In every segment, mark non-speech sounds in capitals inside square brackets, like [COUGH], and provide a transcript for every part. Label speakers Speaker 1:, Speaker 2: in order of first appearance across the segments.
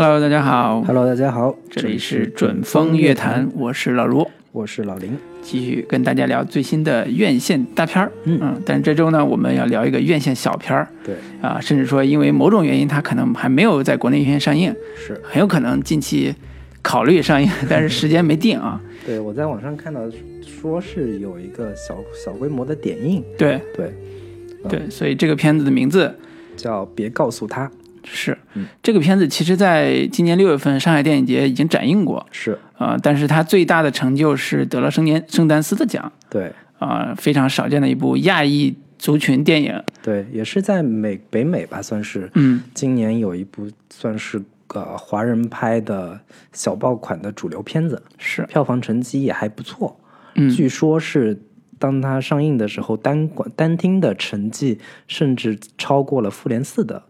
Speaker 1: Hello，大家好
Speaker 2: ，Hello，大家好，
Speaker 1: 这里是准风乐坛，我是老卢，
Speaker 2: 我是老林。
Speaker 1: 继续跟大家聊最新的院线大片儿。
Speaker 2: 嗯。
Speaker 1: 但是这周呢，我们要聊一个院线小片儿。
Speaker 2: 对，
Speaker 1: 啊，甚至说因为某种原因，它可能还没有在国内院线上映，
Speaker 2: 是。
Speaker 1: 很有可能近期考虑上映，[LAUGHS] 但是时间没定啊。[LAUGHS]
Speaker 2: 对我在网上看到说是有一个小小规模的点映，
Speaker 1: 对。
Speaker 2: 对，
Speaker 1: 对，所以这个片子的名字
Speaker 2: 叫别告诉他，
Speaker 1: 是。
Speaker 2: 嗯。
Speaker 1: 这个片子，其实在今年六月份上海电影节已经展映过。
Speaker 2: 是。
Speaker 1: 啊、但是它最大的成就是得了圣年圣丹斯的奖。
Speaker 2: 对。
Speaker 1: 啊、非常少见的一部亚裔族群电影。
Speaker 2: 对，也是在美北美吧，算是
Speaker 1: 嗯，
Speaker 2: 今年有一部算是个华人拍的小爆款的主流片子，
Speaker 1: 是，
Speaker 2: 票房成绩也还不错，
Speaker 1: 嗯，
Speaker 2: 据说是。当它上映的时候，单管单厅的成绩甚至超过了《复联四》的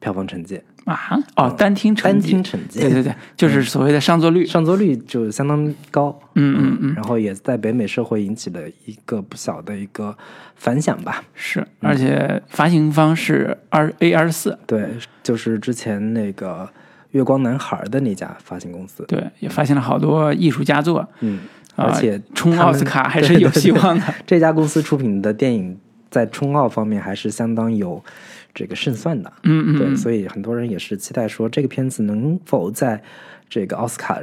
Speaker 2: 票房成绩。
Speaker 1: 啊，哦，单听成绩
Speaker 2: 单听，成绩，
Speaker 1: 对对对，[LAUGHS] 就是所谓的上座率。
Speaker 2: 上座率就相当高，
Speaker 1: 嗯嗯嗯，
Speaker 2: 然后也在北美社会引起了一个不小的一个反响吧。
Speaker 1: 是，而且发行方是二 A 二四，
Speaker 2: 对，就是之前那个月光男孩的那家发行公司，
Speaker 1: 对，也发行了好多艺术佳作，
Speaker 2: 嗯，
Speaker 1: 啊
Speaker 2: 而且
Speaker 1: 冲奥斯卡还是有希望的。[LAUGHS]
Speaker 2: 这家公司出品的电影在冲奥方面还是相当有这个胜算的。
Speaker 1: 嗯嗯对，
Speaker 2: 所以很多人也是期待说这个片子能否在这个奥斯卡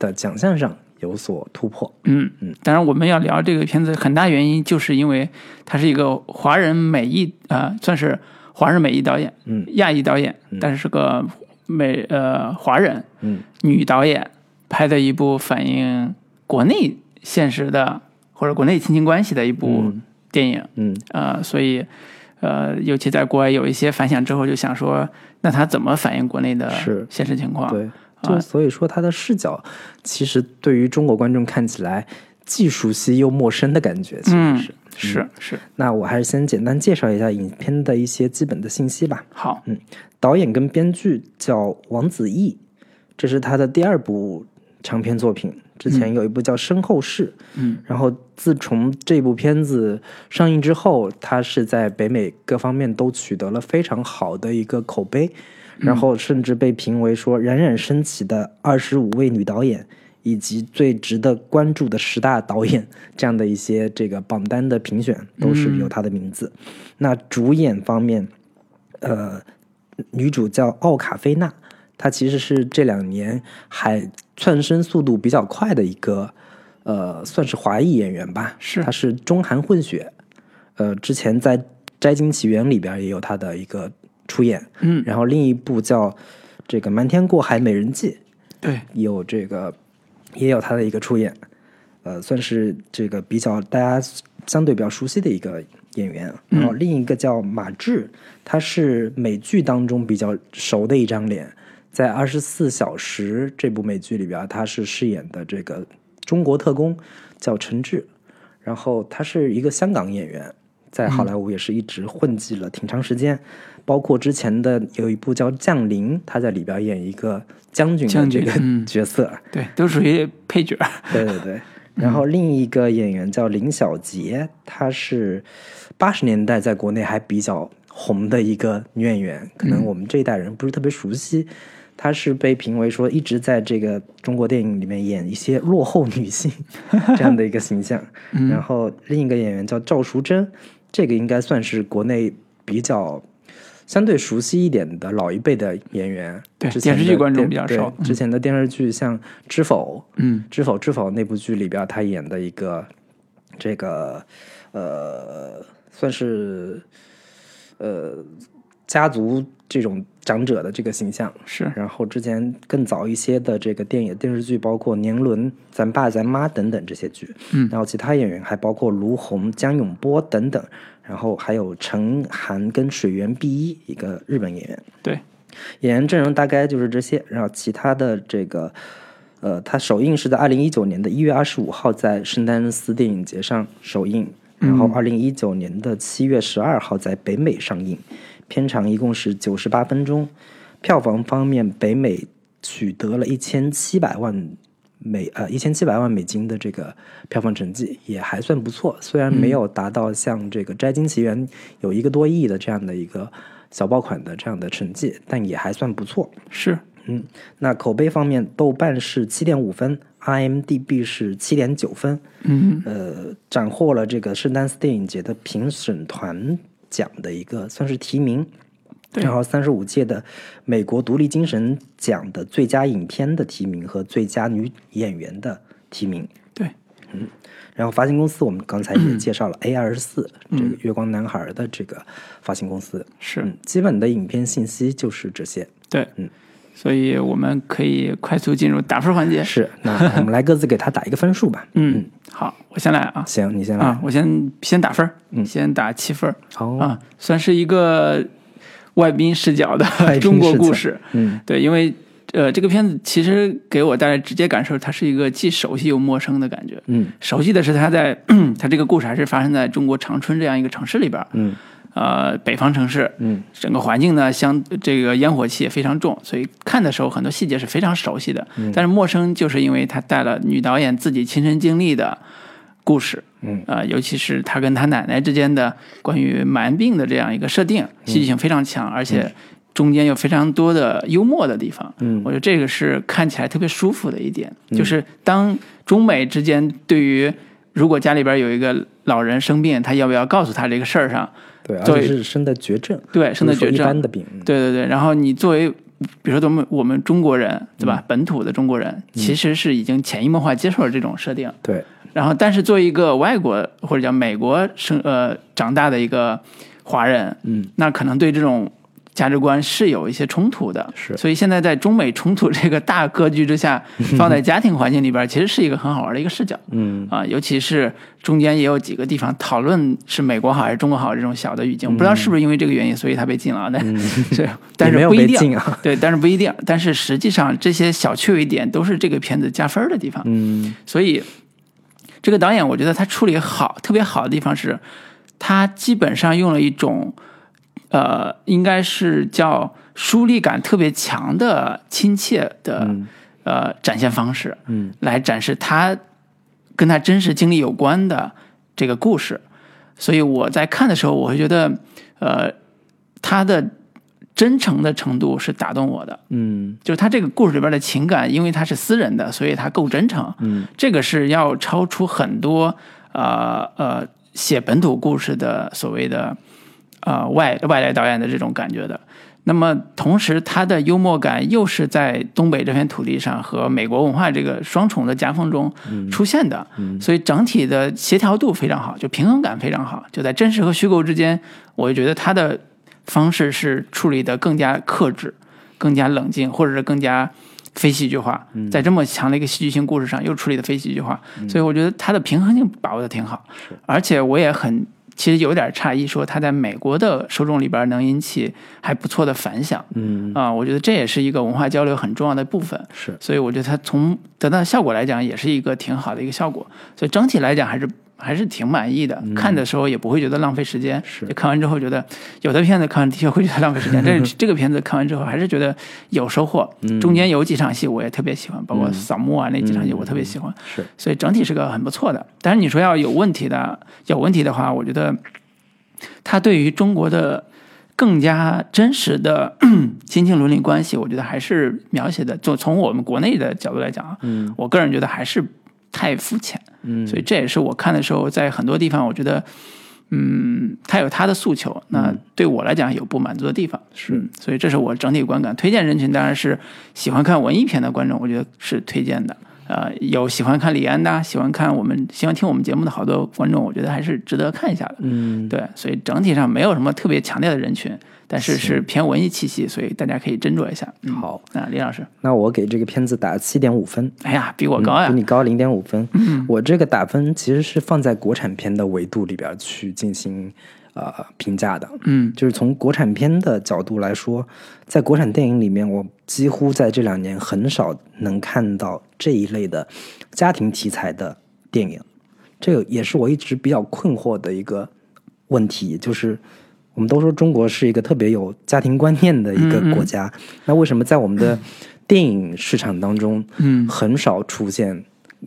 Speaker 2: 的奖项上有所突破。
Speaker 1: 嗯嗯。当然，我们要聊这个片子，很大原因就是因为它是一个华人美裔啊、算是华人美裔导演，
Speaker 2: 嗯
Speaker 1: 亚裔导演，但是是个美呃华人，
Speaker 2: 嗯
Speaker 1: 女导演拍的一部反映国内现实的或者国内亲情关系的一部
Speaker 2: 嗯
Speaker 1: 电影，
Speaker 2: 嗯，
Speaker 1: 呃，所以呃，尤其在国外有一些反响之后，就想说，那他怎么反映国内的
Speaker 2: 是
Speaker 1: 现实情况？
Speaker 2: 对，就所以说他的视角其实对于中国观众看起来既熟悉又陌生的感觉，其实
Speaker 1: 嗯
Speaker 2: 是。
Speaker 1: 是是，
Speaker 2: 那我还是先简单介绍一下影片的一些基本的信息吧。
Speaker 1: 好，嗯
Speaker 2: 导演跟编剧叫王子异，这是他的第二部长篇作品。之前有一部叫《身后事》，
Speaker 1: 嗯，
Speaker 2: 然后自从这部片子上映之后，它是在北美各方面都取得了非常好的一个口碑，然后甚至被评为说冉冉升起的二十五位女导演。以及最值得关注的十大导演这样的一些这个榜单的评选都是有她的名字。那主演方面，呃，女主叫奥卡菲娜，她其实是这两年还窜升速度比较快的一个，呃，算是华裔演员吧。
Speaker 1: 是
Speaker 2: 他是中韩混血，呃，之前在《摘金奇缘》里边也有他的一个出演。
Speaker 1: 嗯，
Speaker 2: 然后另一部叫这个《瞒天过海美人计》，
Speaker 1: 对，
Speaker 2: 有这个也有他的一个出演，呃，算是这个比较大家相对比较熟悉的一个演员。然后另一个叫马志，他是美剧当中比较熟的一张脸，在《二十四小时》这部美剧里边，他是饰演的这个中国特工，叫陈志。然后他是一个香港演员，在好莱坞也是一直混迹了挺长时间，包括之前的有一部叫《降临》，他在里边演一个将军的 [LAUGHS] 角色。
Speaker 1: 对，都属于配角。
Speaker 2: 对对对。[LAUGHS] 然后另一个演员叫林小杰，她是八十年代在国内还比较红的一个女演员，可能我们这一代人不是特别熟悉。她是被评为说一直在这个中国电影里面演一些落后女性 [LAUGHS] 这样的一个形象。然后另一个演员叫赵淑珍，这个应该算是国内比较相对熟悉一点的老一辈的演员。
Speaker 1: 对
Speaker 2: 之前的
Speaker 1: 电视剧观众比较少
Speaker 2: 之前的电视剧像《知否》，
Speaker 1: 嗯，《
Speaker 2: 知否知否》那部剧里边，他演的一个这个呃，算是呃家族这种长者的这个形象。
Speaker 1: 是，
Speaker 2: 然后之前更早一些的这个电影电视剧，包括《年轮》《咱爸咱妈》等等这些剧。
Speaker 1: 嗯
Speaker 2: 然后其他演员还包括卢红、江永波等等，然后还有陈涵跟水原碧一，一个日本演员。
Speaker 1: 对，
Speaker 2: 演员阵容大概就是这些，然后其他的这个，呃，它首映是在二零一九年的一月二十五号在圣丹斯电影节上首映，然后二零一九年的七月十二号在北美上映，片长一共是九十八分钟，票房方面北美取得了一千七百万美呃一千七百万美金的这个票房成绩，也还算不错，虽然没有达到像这个《摘金奇缘》有一个多亿的这样的一个小爆款的这样的成绩，但也还算不错。
Speaker 1: 是，
Speaker 2: 嗯，那口碑方面，豆瓣是七点五分，IMDB 是七点九分，
Speaker 1: 嗯。
Speaker 2: 呃，斩获了这个圣丹斯电影节的评审团奖的一个算是提名，然后三十五届的美国独立精神奖的最佳影片的提名和最佳女演员的提名。
Speaker 1: 对，嗯
Speaker 2: 然后发行公司我们刚才也介绍了 A 二十四
Speaker 1: 嗯。
Speaker 2: 这个月光男孩的这个发行公司，
Speaker 1: 是。
Speaker 2: 嗯，基本的影片信息就是这些。
Speaker 1: 对，
Speaker 2: 嗯，
Speaker 1: 所以我们可以快速进入打分环节。
Speaker 2: 是，那我们来各自给他打一个分数吧。[LAUGHS]
Speaker 1: 嗯，好，我先来啊。
Speaker 2: 行，你先来。
Speaker 1: 啊，我先先打分儿，先打七分儿
Speaker 2: 好，
Speaker 1: 啊，算是一个外宾视角的 [LAUGHS] 中国故事。
Speaker 2: 嗯
Speaker 1: 对，因为呃，这个片子其实给我带来直接感受，它是一个既熟悉又陌生的感觉。
Speaker 2: 嗯
Speaker 1: 熟悉的是它在 [CLEARS THROAT] 它这个故事还是发生在中国长春这样一个城市里边儿，
Speaker 2: 嗯
Speaker 1: 呃，北方城市，
Speaker 2: 嗯。
Speaker 1: 整个环境呢，相这个烟火气也非常重，所以看的时候很多细节是非常熟悉的。
Speaker 2: 嗯。
Speaker 1: 但是陌生，就是因为他带了女导演自己亲身经历的故事，
Speaker 2: 嗯。
Speaker 1: 呃，尤其是他跟他奶奶之间的关于蛮病的这样一个设定，戏剧性非常强，而且中间有非常多的幽默的地方。
Speaker 2: 嗯。
Speaker 1: 我觉得这个是看起来特别舒服的一点，就是当中美之间对于如果家里边有一个老人生病，他要不要告诉他这个事儿上，
Speaker 2: 对，而
Speaker 1: 作为
Speaker 2: 且是生的绝症，
Speaker 1: 对，生的绝症，
Speaker 2: 一般的病。嗯
Speaker 1: 对对对，然后你作为，比如说咱们我们中国人，对吧？本土的中国人，其实是已经潜移默化接受了这种设定。
Speaker 2: 对，
Speaker 1: 然后，但是作为一个外国或者叫美国生呃长大的一个华人，
Speaker 2: 嗯，
Speaker 1: 那可能对这种价值观是有一些冲突的。
Speaker 2: 是
Speaker 1: 所以现在在中美冲突这个大格局之下，[LAUGHS] 放在家庭环境里边，其实是一个很好玩的一个视角。
Speaker 2: 嗯
Speaker 1: 啊，尤其是中间也有几个地方讨论是美国好还是中国好这种小的语境，不知道是不是因为这个原因，所以他被禁了。但是，[LAUGHS] [LAUGHS] 但是不一定
Speaker 2: 啊。
Speaker 1: 对，但是不一定。但是实际上，这些小趣味点都是这个片子加分的地方。
Speaker 2: 嗯
Speaker 1: 所以，这个导演我觉得他处理好，特别好的地方是，他基本上用了一种，呃，应该是叫疏离感特别强的亲切的、
Speaker 2: 嗯
Speaker 1: 呃展现方式，
Speaker 2: 嗯
Speaker 1: 来展示他跟他真实经历有关的这个故事。所以我在看的时候，我会觉得，呃，他的真诚的程度是打动我的。
Speaker 2: 嗯
Speaker 1: 就是他这个故事里边的情感，因为他是私人的，所以他够真诚。
Speaker 2: 嗯，
Speaker 1: 这个是要超出很多呃呃写本土故事的所谓的呃外外来导演的这种感觉的。那么同时，他的幽默感又是在东北这片土地上和美国文化这个双重的夹缝中出现的，所以整体的协调度非常好，就平衡感非常好，就在真实和虚构之间，我觉得他的方式是处理的更加克制，更加冷静，或者是更加非戏剧化，在这么强的一个戏剧性故事上又处理的非戏剧化，所以我觉得它的平衡性把握的挺好。而且我也很其实有点诧异，说它在美国的受众里边能引起还不错的反响。
Speaker 2: 嗯
Speaker 1: 啊、我觉得这也是一个文化交流很重要的部分。
Speaker 2: 是
Speaker 1: 所以我觉得它从得到的效果来讲，也是一个挺好的一个效果。所以整体来讲还是还是挺满意的，看的时候也不会觉得浪费时间。看完之后觉得有的片子看完的确会觉得浪费时间，[LAUGHS] 但是这个片子看完之后还是觉得有收获。中间有几场戏我也特别喜欢，包括扫墓啊那几场戏我特别喜欢。
Speaker 2: 是
Speaker 1: 所以整体是个很不错的。但是你说要有问题的，有问题的话，我觉得他对于中国的更加真实的 [CLEARS THROAT] 亲情伦理关系，我觉得还是描写的，就从我们国内的角度来讲啊，
Speaker 2: 嗯
Speaker 1: 我个人觉得还是太肤浅。
Speaker 2: 嗯
Speaker 1: 所以这也是我看的时候，在很多地方我觉得。嗯，他有他的诉求，那对我来讲有不满足的地方，
Speaker 2: 是
Speaker 1: 嗯所以这是我整体观感。推荐人群当然是喜欢看文艺片的观众，我觉得是推荐的。呃，有喜欢看李安的，喜欢看我们喜欢听我们节目的好多观众，我觉得还是值得看一下的。
Speaker 2: 嗯
Speaker 1: 对，所以整体上没有什么特别强烈的人群，但是是偏文艺气息，所以大家可以斟酌一下。嗯、
Speaker 2: 好，
Speaker 1: 那李老师，
Speaker 2: 那我给这个片子打七点五分，
Speaker 1: 哎呀，比我高呀
Speaker 2: 嗯比！你高零点五分。我这个打分其实是放在国产片的维度里边去进行呃评价的。
Speaker 1: 嗯
Speaker 2: 就是从国产片的角度来说，在国产电影里面，我几乎在这两年很少能看到这一类的家庭题材的电影。这个也是我一直比较困惑的一个问题，就是我们都说中国是一个特别有家庭观念的一个国家，那为什么在我们的电影市场当中，
Speaker 1: 嗯。
Speaker 2: 很少出现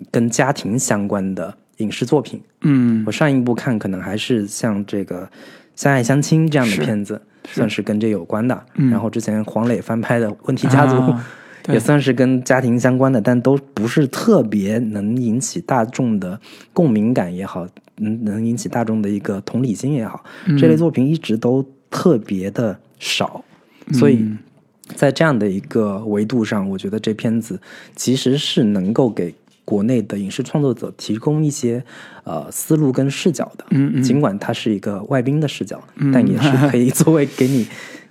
Speaker 2: 跟家庭相关的影视作品？
Speaker 1: 嗯。
Speaker 2: 我上一部看可能还是像这个《相爱相亲》这样的片子，
Speaker 1: 是。
Speaker 2: 算是跟这有关的。
Speaker 1: 嗯。
Speaker 2: 然后之前黄磊翻拍的《问题家族》也算是跟家庭相关的，但都不是特别能引起大众的共鸣感也好，能能引起大众的一个同理心也好，这类作品一直都特别的少，所以在这样的一个维度上，我觉得这片子其实是能够给国内的影视创作者提供一些呃思路跟视角的。
Speaker 1: 嗯嗯。
Speaker 2: 尽管它是一个外宾的视角，但也是可以作为给你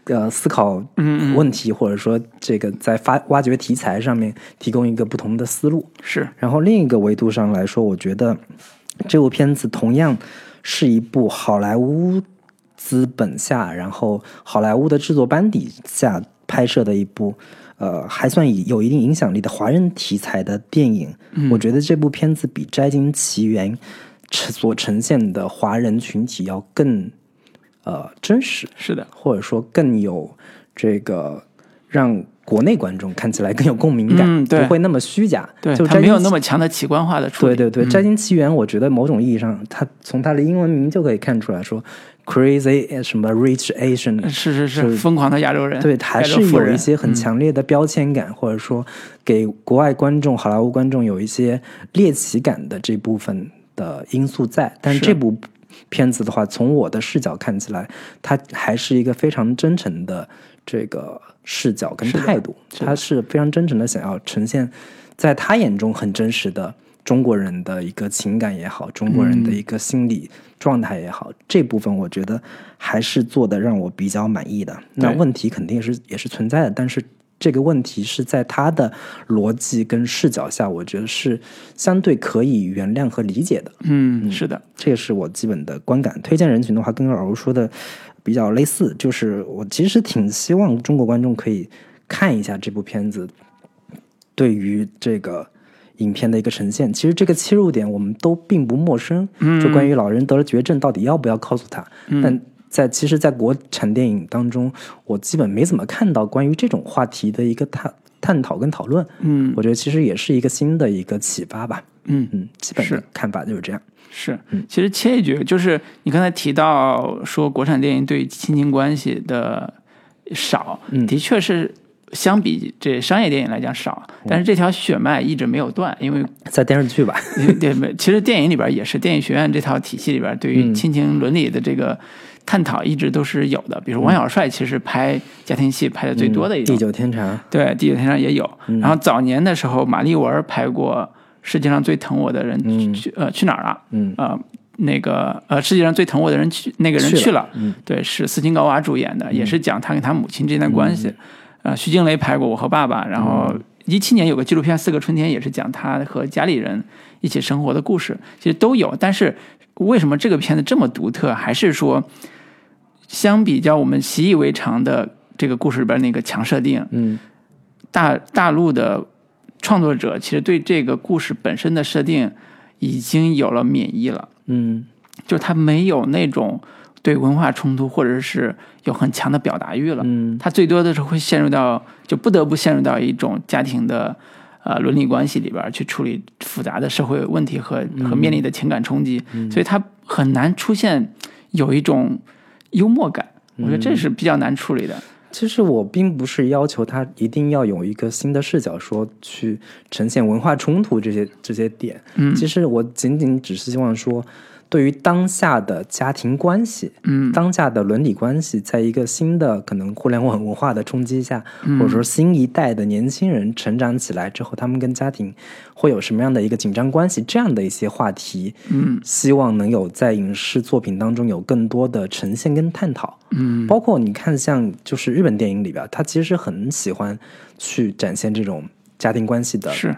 Speaker 2: 呃思考
Speaker 1: 嗯
Speaker 2: 问题，或者说这个在发挖掘题材上面提供一个不同的思路。
Speaker 1: 是，
Speaker 2: 然后另一个维度上来说，我觉得这部片子同样是一部好莱坞资本下，然后好莱坞的制作班底下拍摄的一部。呃，还算有一定影响力的华人题材的电影，我觉得这部片子比《摘金奇缘》所呈现的华人群体要更呃真实，
Speaker 1: 是的，
Speaker 2: 或者说更有这个让国内观众看起来更有共鸣感，
Speaker 1: 嗯对
Speaker 2: 不会那么虚假。
Speaker 1: 对，它没有那么强的奇观化的处理。
Speaker 2: 对对对，摘星奇缘》我觉得某种意义上，它从它的英文名就可以看出来说，Crazy 什么 Rich Asian，
Speaker 1: 是是是，疯狂的亚洲人，
Speaker 2: 对，还是有一些很强烈的标签感，或者说给国外观众、好莱坞观众有一些猎奇感的这部分的因素在。但
Speaker 1: 是
Speaker 2: 这部片子的话，从我的视角看起来，它还是一个非常真诚的这个视角跟态度，他是非常真诚的想要呈现在他眼中很真实的。中国人的一个情感也好，中国人的一个心理状态也好，这部分我觉得还是做的让我比较满意的。那问题肯定是也是存在的，但是这个问题是在他的逻辑跟视角下，我觉得是相对可以原谅和理解的。
Speaker 1: 嗯，是的，
Speaker 2: 这个是我基本的观感。推荐人群的话，跟老吴说的比较类似，就是我其实挺希望中国观众可以看一下这部片子，对于这个影片的一个呈现。其实这个切入点我们都并不陌生，就关于老人得了绝症到底要不要告诉他，但。在其实，在国产电影当中，我基本没怎么看到关于这种话题的一个探探讨跟讨论。
Speaker 1: 嗯
Speaker 2: 我觉得其实也是一个新的一个启发吧。
Speaker 1: 嗯。
Speaker 2: 嗯，基本的
Speaker 1: 是
Speaker 2: 看法就是这样。
Speaker 1: 是，其实切一句，就是你刚才提到说国产电影对亲情关系的少，
Speaker 2: 嗯
Speaker 1: 的确是相比这商业电影来讲少，但是这条血脉一直没有断，因为
Speaker 2: 在电视剧吧，
Speaker 1: 对对，其实电影里边也是电影学院这套体系里边对于亲情伦理的这个探讨一直都是有的，比如王小帅其实拍家庭戏拍的最多的一种，
Speaker 2: 地久天长，
Speaker 1: 对，《地久天长》也有。然后早年的时候，马丽文拍过《世界上最疼我的人去、呃去哪儿了》
Speaker 2: 嗯。
Speaker 1: 呃那个呃世界上最疼我的人去那个人
Speaker 2: 去了。
Speaker 1: 去了，
Speaker 2: 嗯。
Speaker 1: 对，是斯琴高娃主演的，也是讲他跟他母亲之间的关系。呃，徐静蕾拍过《我和爸爸》，然后一七年有个纪录片《四个春天》，也是讲他和家里人一起生活的故事，其实都有。但是为什么这个片子这么独特？还是说，相比较我们习以为常的这个故事里边那个强设定，
Speaker 2: 嗯。
Speaker 1: 大大陆的创作者其实对这个故事本身的设定已经有了免疫了，
Speaker 2: 嗯。
Speaker 1: 就他没有那种对文化冲突或者是有很强的表达欲了。
Speaker 2: 嗯。
Speaker 1: 他最多的是会陷入到就不得不陷入到一种家庭的呃伦理关系里边去处理复杂的社会问题和和面临的情感冲击，所以他很难出现有一种幽默感。我觉得这是比较难处理的。
Speaker 2: 其实我并不是要求他一定要有一个新的视角，说去呈现文化冲突这些这些点。
Speaker 1: 嗯
Speaker 2: 其实我仅仅只是希望说，对于当下的家庭关系，
Speaker 1: 嗯。
Speaker 2: 当下的伦理关系，在一个新的可能互联网文化的冲击下，
Speaker 1: 嗯。
Speaker 2: 或者说新一代的年轻人成长起来之后，他们跟家庭会有什么样的一个紧张关系，这样的一些话题，
Speaker 1: 嗯。
Speaker 2: 希望能有在影视作品当中有更多的呈现跟探讨。
Speaker 1: 嗯。
Speaker 2: 包括你看，像就是日本电影里边，他其实很喜欢去展现这种家庭关系的
Speaker 1: 是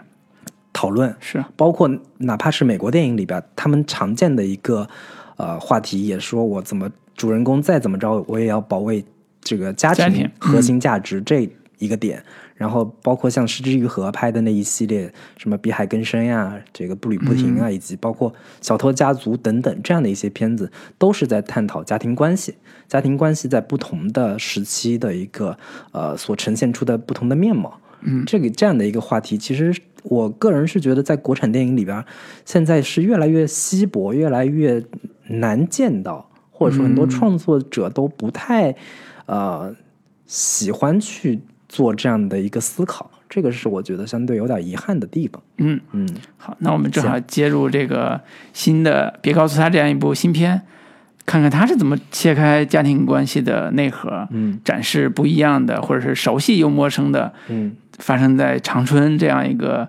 Speaker 2: 讨论，
Speaker 1: 是
Speaker 2: 包括哪怕是美国电影里边，他们常见的一个呃话题，也说我怎么主人公再怎么着，我也要保卫这个家庭核心价值这一个点。然后包括像《失之愈合》拍的那一系列，什么《比海更深》呀，这个《步履不停》啊，以及包括《小偷家族》等等这样的一些片子，都是在探讨家庭关系。家庭关系在不同的时期的一个呃所呈现出的不同的面貌。
Speaker 1: 嗯，
Speaker 2: 这个这样的一个话题，其实我个人是觉得，在国产电影里边，现在是越来越稀薄，越来越难见到，或者说很多创作者都不太、呃喜欢去做这样的一个思考。这个是我觉得相对有点遗憾的地方。
Speaker 1: 嗯
Speaker 2: 嗯，
Speaker 1: 好，那我们正好接入这个新的《别告诉他》这样一部新片，看看他是怎么切开家庭关系的内核，
Speaker 2: 嗯。
Speaker 1: 展示不一样的或者是熟悉又陌生的
Speaker 2: 嗯。
Speaker 1: 发生在长春这样一个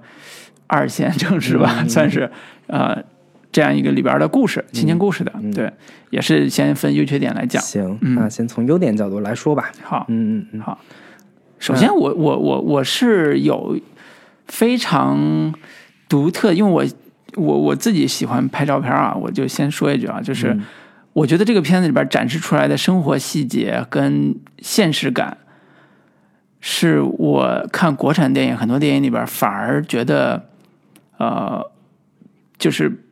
Speaker 1: 二线城市吧，
Speaker 2: 嗯
Speaker 1: 算是呃这样一个里边的故事，亲情故事的，
Speaker 2: 嗯。
Speaker 1: 对，也是先分优缺点来讲。
Speaker 2: 行，
Speaker 1: 嗯。
Speaker 2: 那先从优点角度来说吧。
Speaker 1: 好，
Speaker 2: 嗯嗯嗯，
Speaker 1: 好，首先我我我我是有非常独特，因为我我我自己喜欢拍照片啊，我就先说一句啊，就是
Speaker 2: 嗯
Speaker 1: 我觉得这个片子里边展示出来的生活细节跟现实感，是我看国产电影很多电影里边反而觉得，呃，就是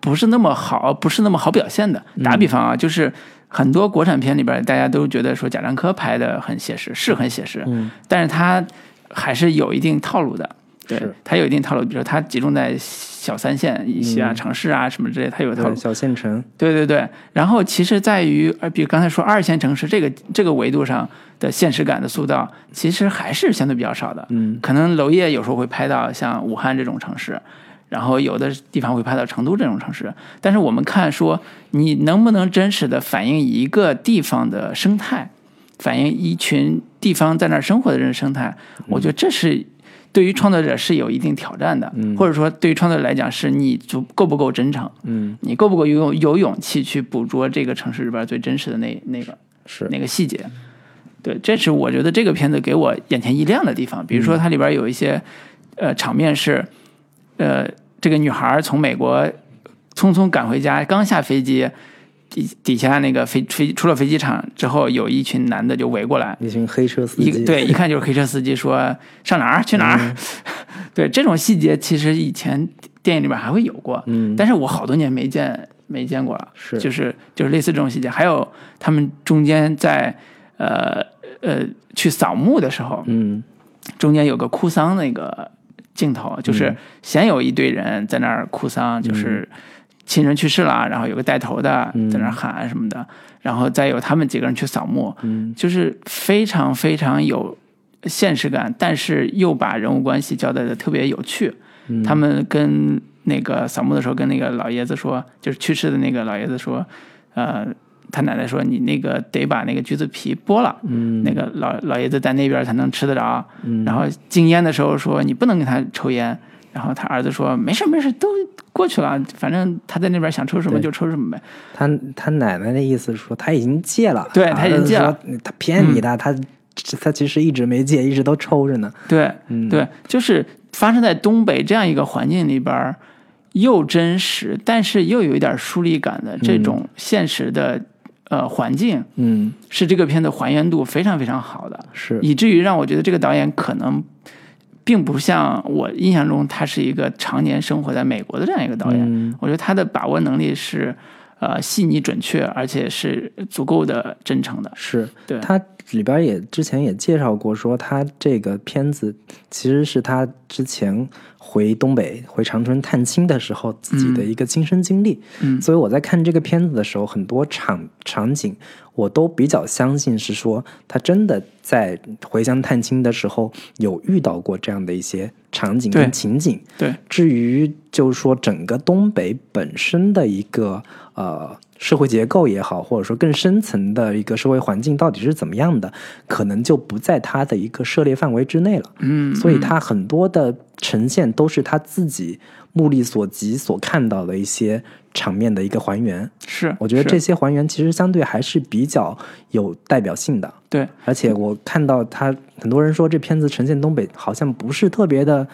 Speaker 1: 不是那么好，不是那么好表现的。打比方啊，就是很多国产片里边，大家都觉得说贾樟柯拍的很写实，是很写实，
Speaker 2: 嗯
Speaker 1: 但是他还是有一定套路的。对它，有一定套路，比如说它集中在小三线一些啊、
Speaker 2: 嗯
Speaker 1: 城市啊什么之类，它有套路
Speaker 2: 对，。小县城，
Speaker 1: 对对对，然后其实在于，呃，比如刚才说二线城市这个这个维度上的现实感的塑造，其实还是相对比较少的。
Speaker 2: 嗯
Speaker 1: 可能娄烨有时候会拍到像武汉这种城市，然后有的地方会拍到成都这种城市。但是我们看说，你能不能真实的反映一个地方的生态，反映一群地方在那儿生活的人的生态，我觉得这是。对于创作者是有一定挑战的，
Speaker 2: 嗯
Speaker 1: 或者说对于创作者来讲，是你足够不够真诚，
Speaker 2: 嗯
Speaker 1: 你够不够有有勇气去捕捉这个城市里边最真实的那那个
Speaker 2: 是
Speaker 1: 那个细节？对，这是我觉得这个片子给我眼前一亮的地方。比如说，它里边有一些呃场面是，呃，这个女孩从美国匆匆赶回家，刚下飞机，底底下那个飞飞出了飞机场之后，有一群男的就围过来，
Speaker 2: 一群黑车司机，
Speaker 1: 一对，一看就是黑车司机说上哪儿？去哪儿。
Speaker 2: 嗯。[LAUGHS]
Speaker 1: 对，这种细节其实以前电影里面还会有过，
Speaker 2: 嗯。
Speaker 1: 但是我好多年没见没见过了，
Speaker 2: 是。
Speaker 1: 就是就是类似这种细节，还有他们中间在呃呃去扫墓的时候，
Speaker 2: 嗯。
Speaker 1: 中间有个哭丧那个镜头，就是先有一堆人在那儿哭丧，就是亲人去世了，然后有个带头的
Speaker 2: 嗯。
Speaker 1: 在那儿喊什么的，然后再有他们几个人去扫墓，
Speaker 2: 嗯。
Speaker 1: 就是非常非常有现实感，但是又把人物关系交代的特别有趣。
Speaker 2: 嗯。
Speaker 1: 他们跟那个扫墓的时候，跟那个老爷子说，就是去世的那个老爷子说，呃，他奶奶说你那个得把那个橘子皮剥了，
Speaker 2: 嗯。
Speaker 1: 那个老老爷子在那边才能吃得着。
Speaker 2: 嗯。
Speaker 1: 然后禁烟的时候说你不能跟他抽烟，然后他儿子说没事没事都过去了，反正他在那边想抽什么就抽什么呗。
Speaker 2: 他他奶奶的意思是说他已经戒了，
Speaker 1: 对他已经戒了。
Speaker 2: 他骗你的，他他其实一直没戒，一直都抽着呢。
Speaker 1: 对，
Speaker 2: 嗯，
Speaker 1: 对，就是发生在东北这样一个环境里边，又真实，但是又有一点疏离感的这种现实的、呃环境，
Speaker 2: 嗯。
Speaker 1: 是这个片子还原度非常非常好的，
Speaker 2: 是。
Speaker 1: 以至于让我觉得这个导演可能并不像我印象中他是一个常年生活在美国的这样一个导演。
Speaker 2: 嗯
Speaker 1: 我觉得他的把握能力是呃细腻准确，而且是足够的真诚的。
Speaker 2: 是，
Speaker 1: 对
Speaker 2: 他里边也之前也介绍过，说他这个片子其实是他之前回东北回长春探亲的时候自己的一个亲身经历。
Speaker 1: 嗯
Speaker 2: 所以我在看这个片子的时候，很多场场景我都比较相信是说他真的在回乡探亲的时候有遇到过这样的一些场景跟情景。
Speaker 1: 对，
Speaker 2: 至于就是说整个东北本身的一个呃社会结构也好，或者说更深层的一个社会环境到底是怎么样的，可能就不在他的一个涉猎范围之内了。
Speaker 1: 嗯，
Speaker 2: 所以他很多的呈现都是他自己目力所及所看到的一些场面的一个还原。
Speaker 1: 是，
Speaker 2: 我觉得这些还原其实相对还是比较有代表性的。
Speaker 1: 对，
Speaker 2: 而且我看到他很多人说这片子呈现东北好像不是特别的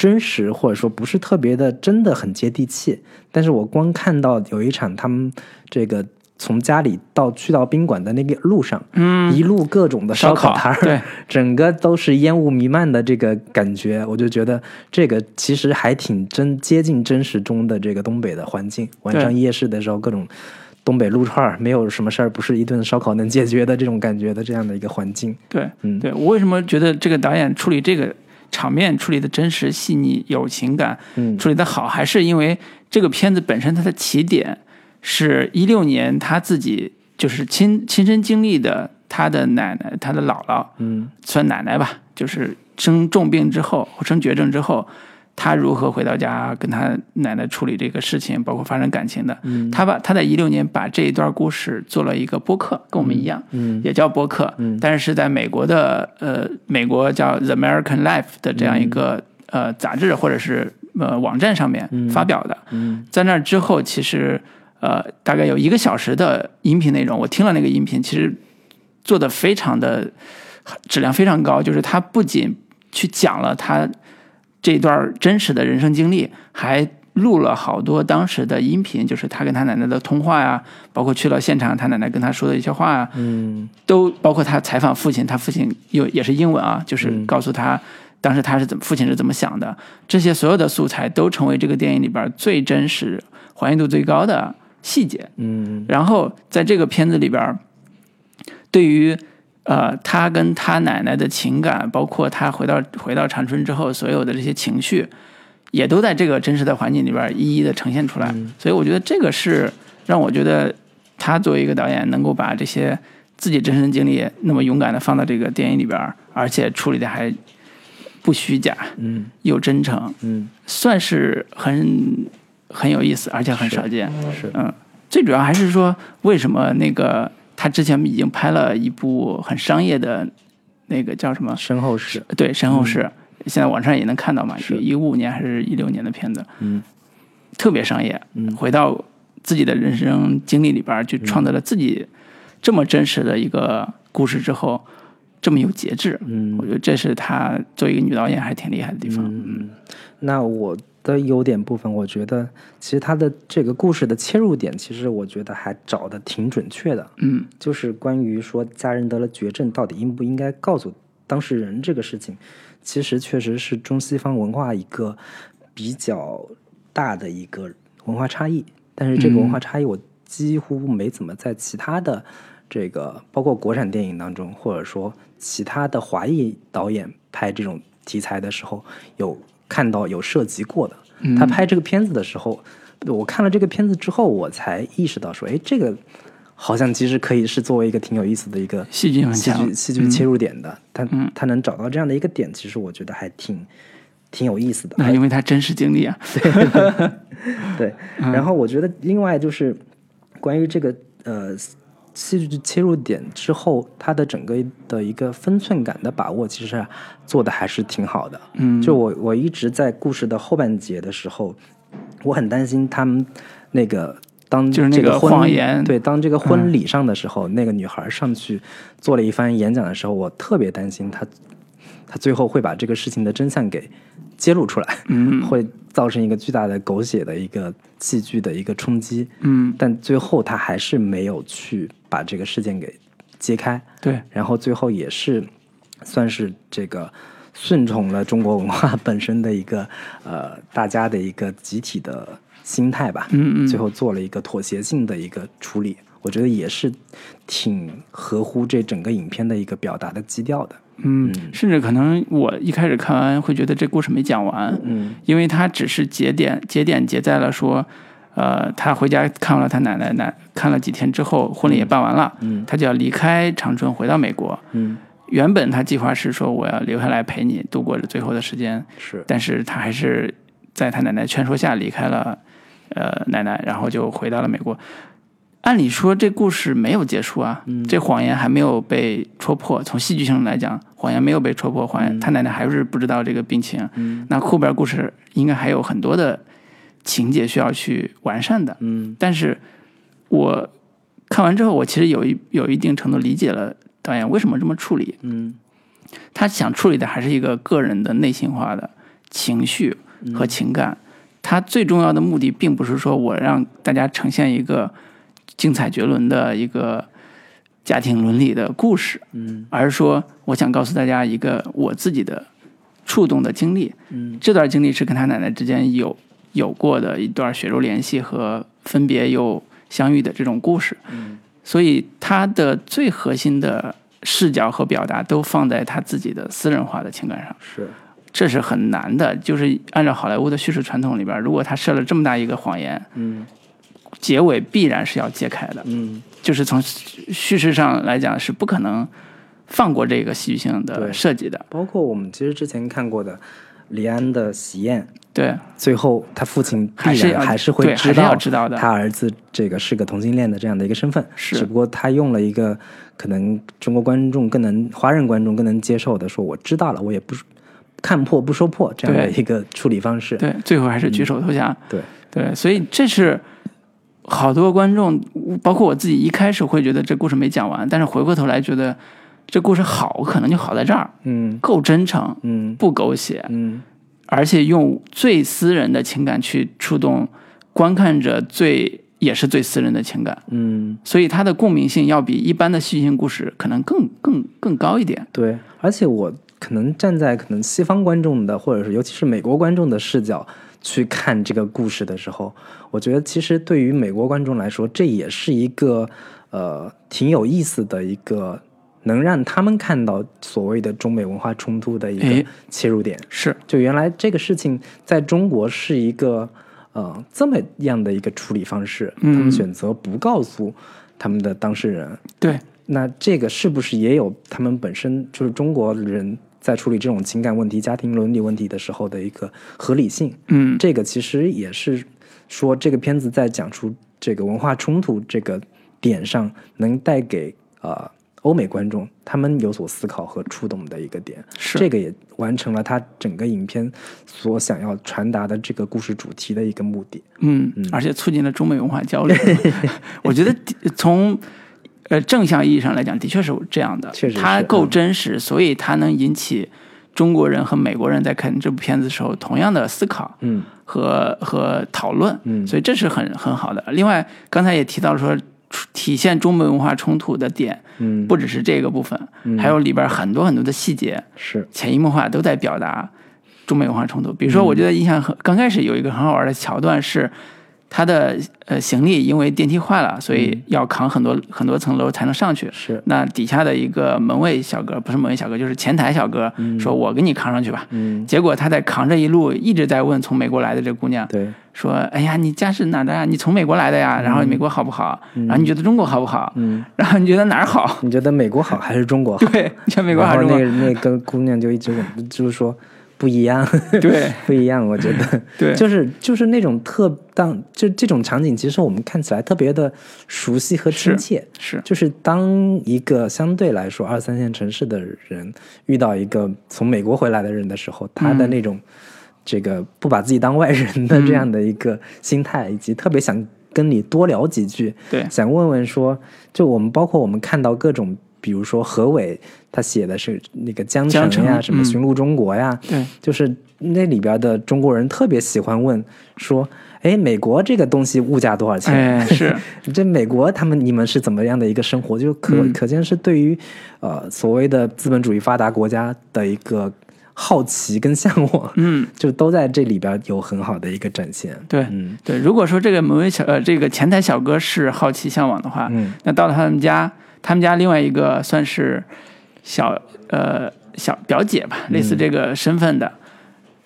Speaker 2: 真实，或者说不是特别的真的很接地气。但是我光看到有一场他们这个从家里到去到宾馆的那个路上，
Speaker 1: 嗯，
Speaker 2: 一路各种的烧
Speaker 1: 烤
Speaker 2: 摊儿，
Speaker 1: 对，[LAUGHS]
Speaker 2: 整个都是烟雾弥漫的这个感觉，我就觉得这个其实还挺真接近真实中的这个东北的环境。晚上夜市的时候，各种东北撸串儿，没有什么事儿不是一顿烧烤能解决的这种感觉的这样的一个环境。
Speaker 1: 对，
Speaker 2: 嗯
Speaker 1: 对我为什么觉得这个导演处理这个场面处理的真实细腻有情感，
Speaker 2: 嗯。
Speaker 1: 处理的好，还是因为这个片子本身它的起点是一六年他自己就是亲亲身经历的他的奶奶，他的姥姥
Speaker 2: 嗯。
Speaker 1: 算奶奶吧，就是生重病之后，生绝症之后，他如何回到家跟他奶奶处理这个事情，包括发生感情的。
Speaker 2: 嗯。
Speaker 1: 他把他在一六年把这一段故事做了一个播客，跟我们一样，
Speaker 2: 嗯。
Speaker 1: 也叫播客，
Speaker 2: 嗯。
Speaker 1: 但是是在美国的呃美国叫 The American Life 的这样一个、呃杂志或者是呃网站上面发表的。
Speaker 2: 嗯。
Speaker 1: 在那之后，其实呃大概有一个小时的音频内容，我听了那个音频，其实做的非常的质量非常高，就是他不仅去讲了他这段真实的人生经历，还录了好多当时的音频，就是他跟他奶奶的通话呀，包括去了现场，他奶奶跟他说的一些话呀，
Speaker 2: 嗯。
Speaker 1: 都包括他采访父亲，他父亲又也是英文啊，就是
Speaker 2: 嗯。
Speaker 1: 告诉他当时他是怎么父亲是怎么想的，这些所有的素材都成为这个电影里边最真实、还原度最高的细节。
Speaker 2: 嗯。
Speaker 1: 然后在这个片子里边，对于呃他跟他奶奶的情感，包括他回到回到长春之后所有的这些情绪，也都在这个真实的环境里边一一的呈现出来。所以我觉得这个是让我觉得他作为一个导演，能够把这些自己真实的经历那么勇敢的放到这个电影里边，而且处理的还不虚假
Speaker 2: 嗯。
Speaker 1: 又真诚，
Speaker 2: 嗯。
Speaker 1: 算是很很有意思，而且很少见。
Speaker 2: 是。
Speaker 1: 嗯，最主要还是说，为什么那个他之前已经拍了一部很商业的，那个叫什么？
Speaker 2: 身后事
Speaker 1: 对，身后事，现在网上也能看到嘛，
Speaker 2: 是
Speaker 1: 一五年还是一六年的片子，
Speaker 2: 嗯
Speaker 1: 特别商业。
Speaker 2: 嗯
Speaker 1: 回到自己的人生经历里边儿，去创造了自己这么真实的一个故事之后，这么有节制。
Speaker 2: 嗯
Speaker 1: 我觉得这是她作为一个女导演还挺厉害的地方。
Speaker 2: 嗯，那我的优点部分，我觉得其实它的这个故事的切入点，其实我觉得还找的挺准确的。
Speaker 1: 嗯
Speaker 2: 就是关于说家人得了绝症，到底应不应该告诉当事人这个事情，其实确实是中西方文化一个比较大的一个文化差异。但是这个文化差异，我几乎没怎么在其他的这个，包括国产电影当中，或者说其他的华裔导演拍这种题材的时候，有看到有涉及过的。他拍这个片子的时候，我看了这个片子之后，我才意识到说，哎，这个好像其实可以是作为一个挺有意思的一个
Speaker 1: 戏剧很
Speaker 2: 戏
Speaker 1: 强
Speaker 2: 剧戏剧切入点的。他他能找到这样的一个点，其实我觉得还挺挺有意思的。
Speaker 1: 那因为他真实经历啊。[LAUGHS]
Speaker 2: 对，然后我觉得另外就是关于这个呃戏剧切入点之后，它的整个的一个分寸感的把握，其实做的还是挺好的。
Speaker 1: 嗯，
Speaker 2: 就我我一直在故事的后半节的时候，我很担心他们那个当
Speaker 1: 就是那个
Speaker 2: 婚
Speaker 1: 谎言
Speaker 2: 对，当这个婚礼上的时候，那个女孩上去做了一番演讲的时候，我特别担心她她最后会把这个事情的真相给揭露出来，
Speaker 1: 嗯 [LAUGHS]
Speaker 2: 会造成一个巨大的狗血的一个戏剧的一个冲击。
Speaker 1: 嗯，
Speaker 2: 但最后他还是没有去把这个事件给揭开，
Speaker 1: 对，
Speaker 2: 然后最后也是算是这个顺从了中国文化 [LAUGHS] 本身的一个呃大家的一个集体的心态吧，
Speaker 1: 嗯嗯。
Speaker 2: 最后做了一个妥协性的一个处理，我觉得也是挺合乎这整个影片的一个表达的基调的。
Speaker 1: 嗯，甚至可能我一开始看完会觉得这故事没讲完，
Speaker 2: 嗯。
Speaker 1: 因为它只是节点节点结在了说，呃，他回家看了他奶奶奶看了几天之后，婚礼也办完了，
Speaker 2: 嗯
Speaker 1: 他就要离开长春回到美国。
Speaker 2: 嗯，
Speaker 1: 原本他计划是说我要留下来陪你度过这最后的时间，
Speaker 2: 是
Speaker 1: 但是他还是在他奶奶劝说下离开了呃奶奶，然后就回到了美国。按理说这故事没有结束啊，这谎言还没有被戳破。从戏剧性来讲，谎言没有被戳破，谎言、他奶奶还是不知道这个病情。
Speaker 2: 嗯
Speaker 1: 那后边故事应该还有很多的情节需要去完善的。
Speaker 2: 嗯
Speaker 1: 但是我看完之后，我其实有一有一定程度理解了导演为什么这么处理。
Speaker 2: 嗯
Speaker 1: 他想处理的还是一个个人的内心化的情绪和情感。他最重要的目的，并不是说我让大家呈现一个精彩绝伦的一个家庭伦理的故事，
Speaker 2: 嗯
Speaker 1: 而是说我想告诉大家一个我自己的触动的经历。
Speaker 2: 嗯
Speaker 1: 这段经历是跟他奶奶之间有有过的一段血肉联系和分别又相遇的这种故事。
Speaker 2: 嗯
Speaker 1: 所以他的最核心的视角和表达都放在他自己的私人化的情感上，
Speaker 2: 是
Speaker 1: 这是很难的。就是按照好莱坞的叙事传统里边，如果他设了这么大一个谎言，
Speaker 2: 嗯
Speaker 1: 结尾必然是要揭开的。
Speaker 2: 嗯
Speaker 1: 就是从叙事上来讲是不可能放过这个戏剧性的设计的。
Speaker 2: 包括我们其实之前看过的李安的《喜宴》，
Speaker 1: 对，
Speaker 2: 最后他父亲必然还是会知道
Speaker 1: 知道的。
Speaker 2: 他儿子这个是个同性恋的这样的一个身份，
Speaker 1: 是。
Speaker 2: 只不过他用了一个可能中国观众更能华人观众更能接受的，说我知道了，我也不看破不说破这样的一个处理方式。
Speaker 1: 对，最后还是举手投降。
Speaker 2: 对。
Speaker 1: 对，所以这是好多观众，包括我自己，一开始会觉得这故事没讲完，但是回过头来觉得这故事好，可能就好在这儿，
Speaker 2: 嗯。
Speaker 1: 够真诚，
Speaker 2: 嗯。
Speaker 1: 不狗血，
Speaker 2: 嗯。
Speaker 1: 而且用最私人的情感去触动观看者最也是最私人的情感，
Speaker 2: 嗯，
Speaker 1: 所以它的共鸣性要比一般的戏剧性故事可能更更更高一点。
Speaker 2: 对，而且我可能站在可能西方观众的，或者是尤其是美国观众的视角去看这个故事的时候，我觉得其实对于美国观众来说，这也是一个呃挺有意思的一个能让他们看到所谓的中美文化冲突的一个切入点。
Speaker 1: 是，
Speaker 2: 就原来这个事情在中国是一个呃这么样的一个处理方式，他们
Speaker 1: 嗯
Speaker 2: 选择不告诉他们的当事人，
Speaker 1: 对，
Speaker 2: 那这个是不是也有他们本身就是中国人在处理这种情感问题、家庭伦理问题的时候的一个合理性？
Speaker 1: 嗯，
Speaker 2: 这个其实也是说这个片子在讲出这个文化冲突这个点上，能带给呃欧美观众他们有所思考和触动的一个点。
Speaker 1: 是
Speaker 2: 这个也完成了他整个影片所想要传达的这个故事主题的一个目的。
Speaker 1: 嗯，嗯而且促进了中美文化交流。[LAUGHS] 我觉得从呃正向意义上来讲，的确是这样的。
Speaker 2: 确实
Speaker 1: 它够
Speaker 2: 嗯
Speaker 1: 真实，所以它能引起中国人和美国人在看这部片子的时候同样的思考
Speaker 2: 嗯
Speaker 1: 和和讨论。
Speaker 2: 嗯
Speaker 1: 所以这是很很好的。另外，刚才也提到了说，体现中美文化冲突的点
Speaker 2: 嗯，
Speaker 1: 不只是这个部分，还有里边很多很多的细节。
Speaker 2: 是
Speaker 1: 潜移默化都在表达中美文化冲突。比如说，我觉得印象很刚开始有一个很好玩的桥段是，他的呃行李因为电梯坏了，所以要扛很多很多层楼才能上去。
Speaker 2: 是，
Speaker 1: 那底下的一个门卫小哥，不是门卫小哥，就是前台小哥，说我给你扛上去吧。
Speaker 2: 嗯，
Speaker 1: 结果他在扛着一路一直在问从美国来的这姑娘，
Speaker 2: 对，
Speaker 1: 说：“哎呀，你家是哪的呀？你从美国来的呀？然后美国好不好？然后你觉得中国好不好？
Speaker 2: 嗯，[LAUGHS]
Speaker 1: 然后你觉得哪儿好？
Speaker 2: 你觉得美国好还是中国好？
Speaker 1: 对，你觉得美国好还是
Speaker 2: 那个那个姑娘就一直问，就是说不一样，
Speaker 1: 对 [LAUGHS]
Speaker 2: 不一样。我觉得，
Speaker 1: 对
Speaker 2: 就是就是那种特当就这种场景，其实我们看起来特别的熟悉和亲切。
Speaker 1: 是
Speaker 2: 就是当一个相对来说二三线城市的人遇到一个从美国回来的人的时候，他的那种这个不把自己当外人的这样的一个心态，以及特别想跟你多聊几句，
Speaker 1: 对
Speaker 2: 想问问说，就我们包括我们看到各种，比如说何伟他写的是那个江
Speaker 1: 江
Speaker 2: 城呀，什么寻路中国呀，
Speaker 1: 对
Speaker 2: 就是那里边的中国人特别喜欢问说，哎，美国这个东西物价多少钱？
Speaker 1: 哎 [LAUGHS] 是。
Speaker 2: 这美国他们你们是怎么样的一个生活？就可、
Speaker 1: 嗯
Speaker 2: 可见是对于呃所谓的资本主义发达国家的一个好奇跟向往，
Speaker 1: 嗯，[LAUGHS]
Speaker 2: 就都在这里边有很好的一个展现。
Speaker 1: 对，
Speaker 2: 嗯
Speaker 1: 对，如果说这个门卫小呃这个前台小哥是好奇向往的话，
Speaker 2: 嗯
Speaker 1: 那到了他们家，他们家另外一个算是小呃小表姐吧，类似这个身份的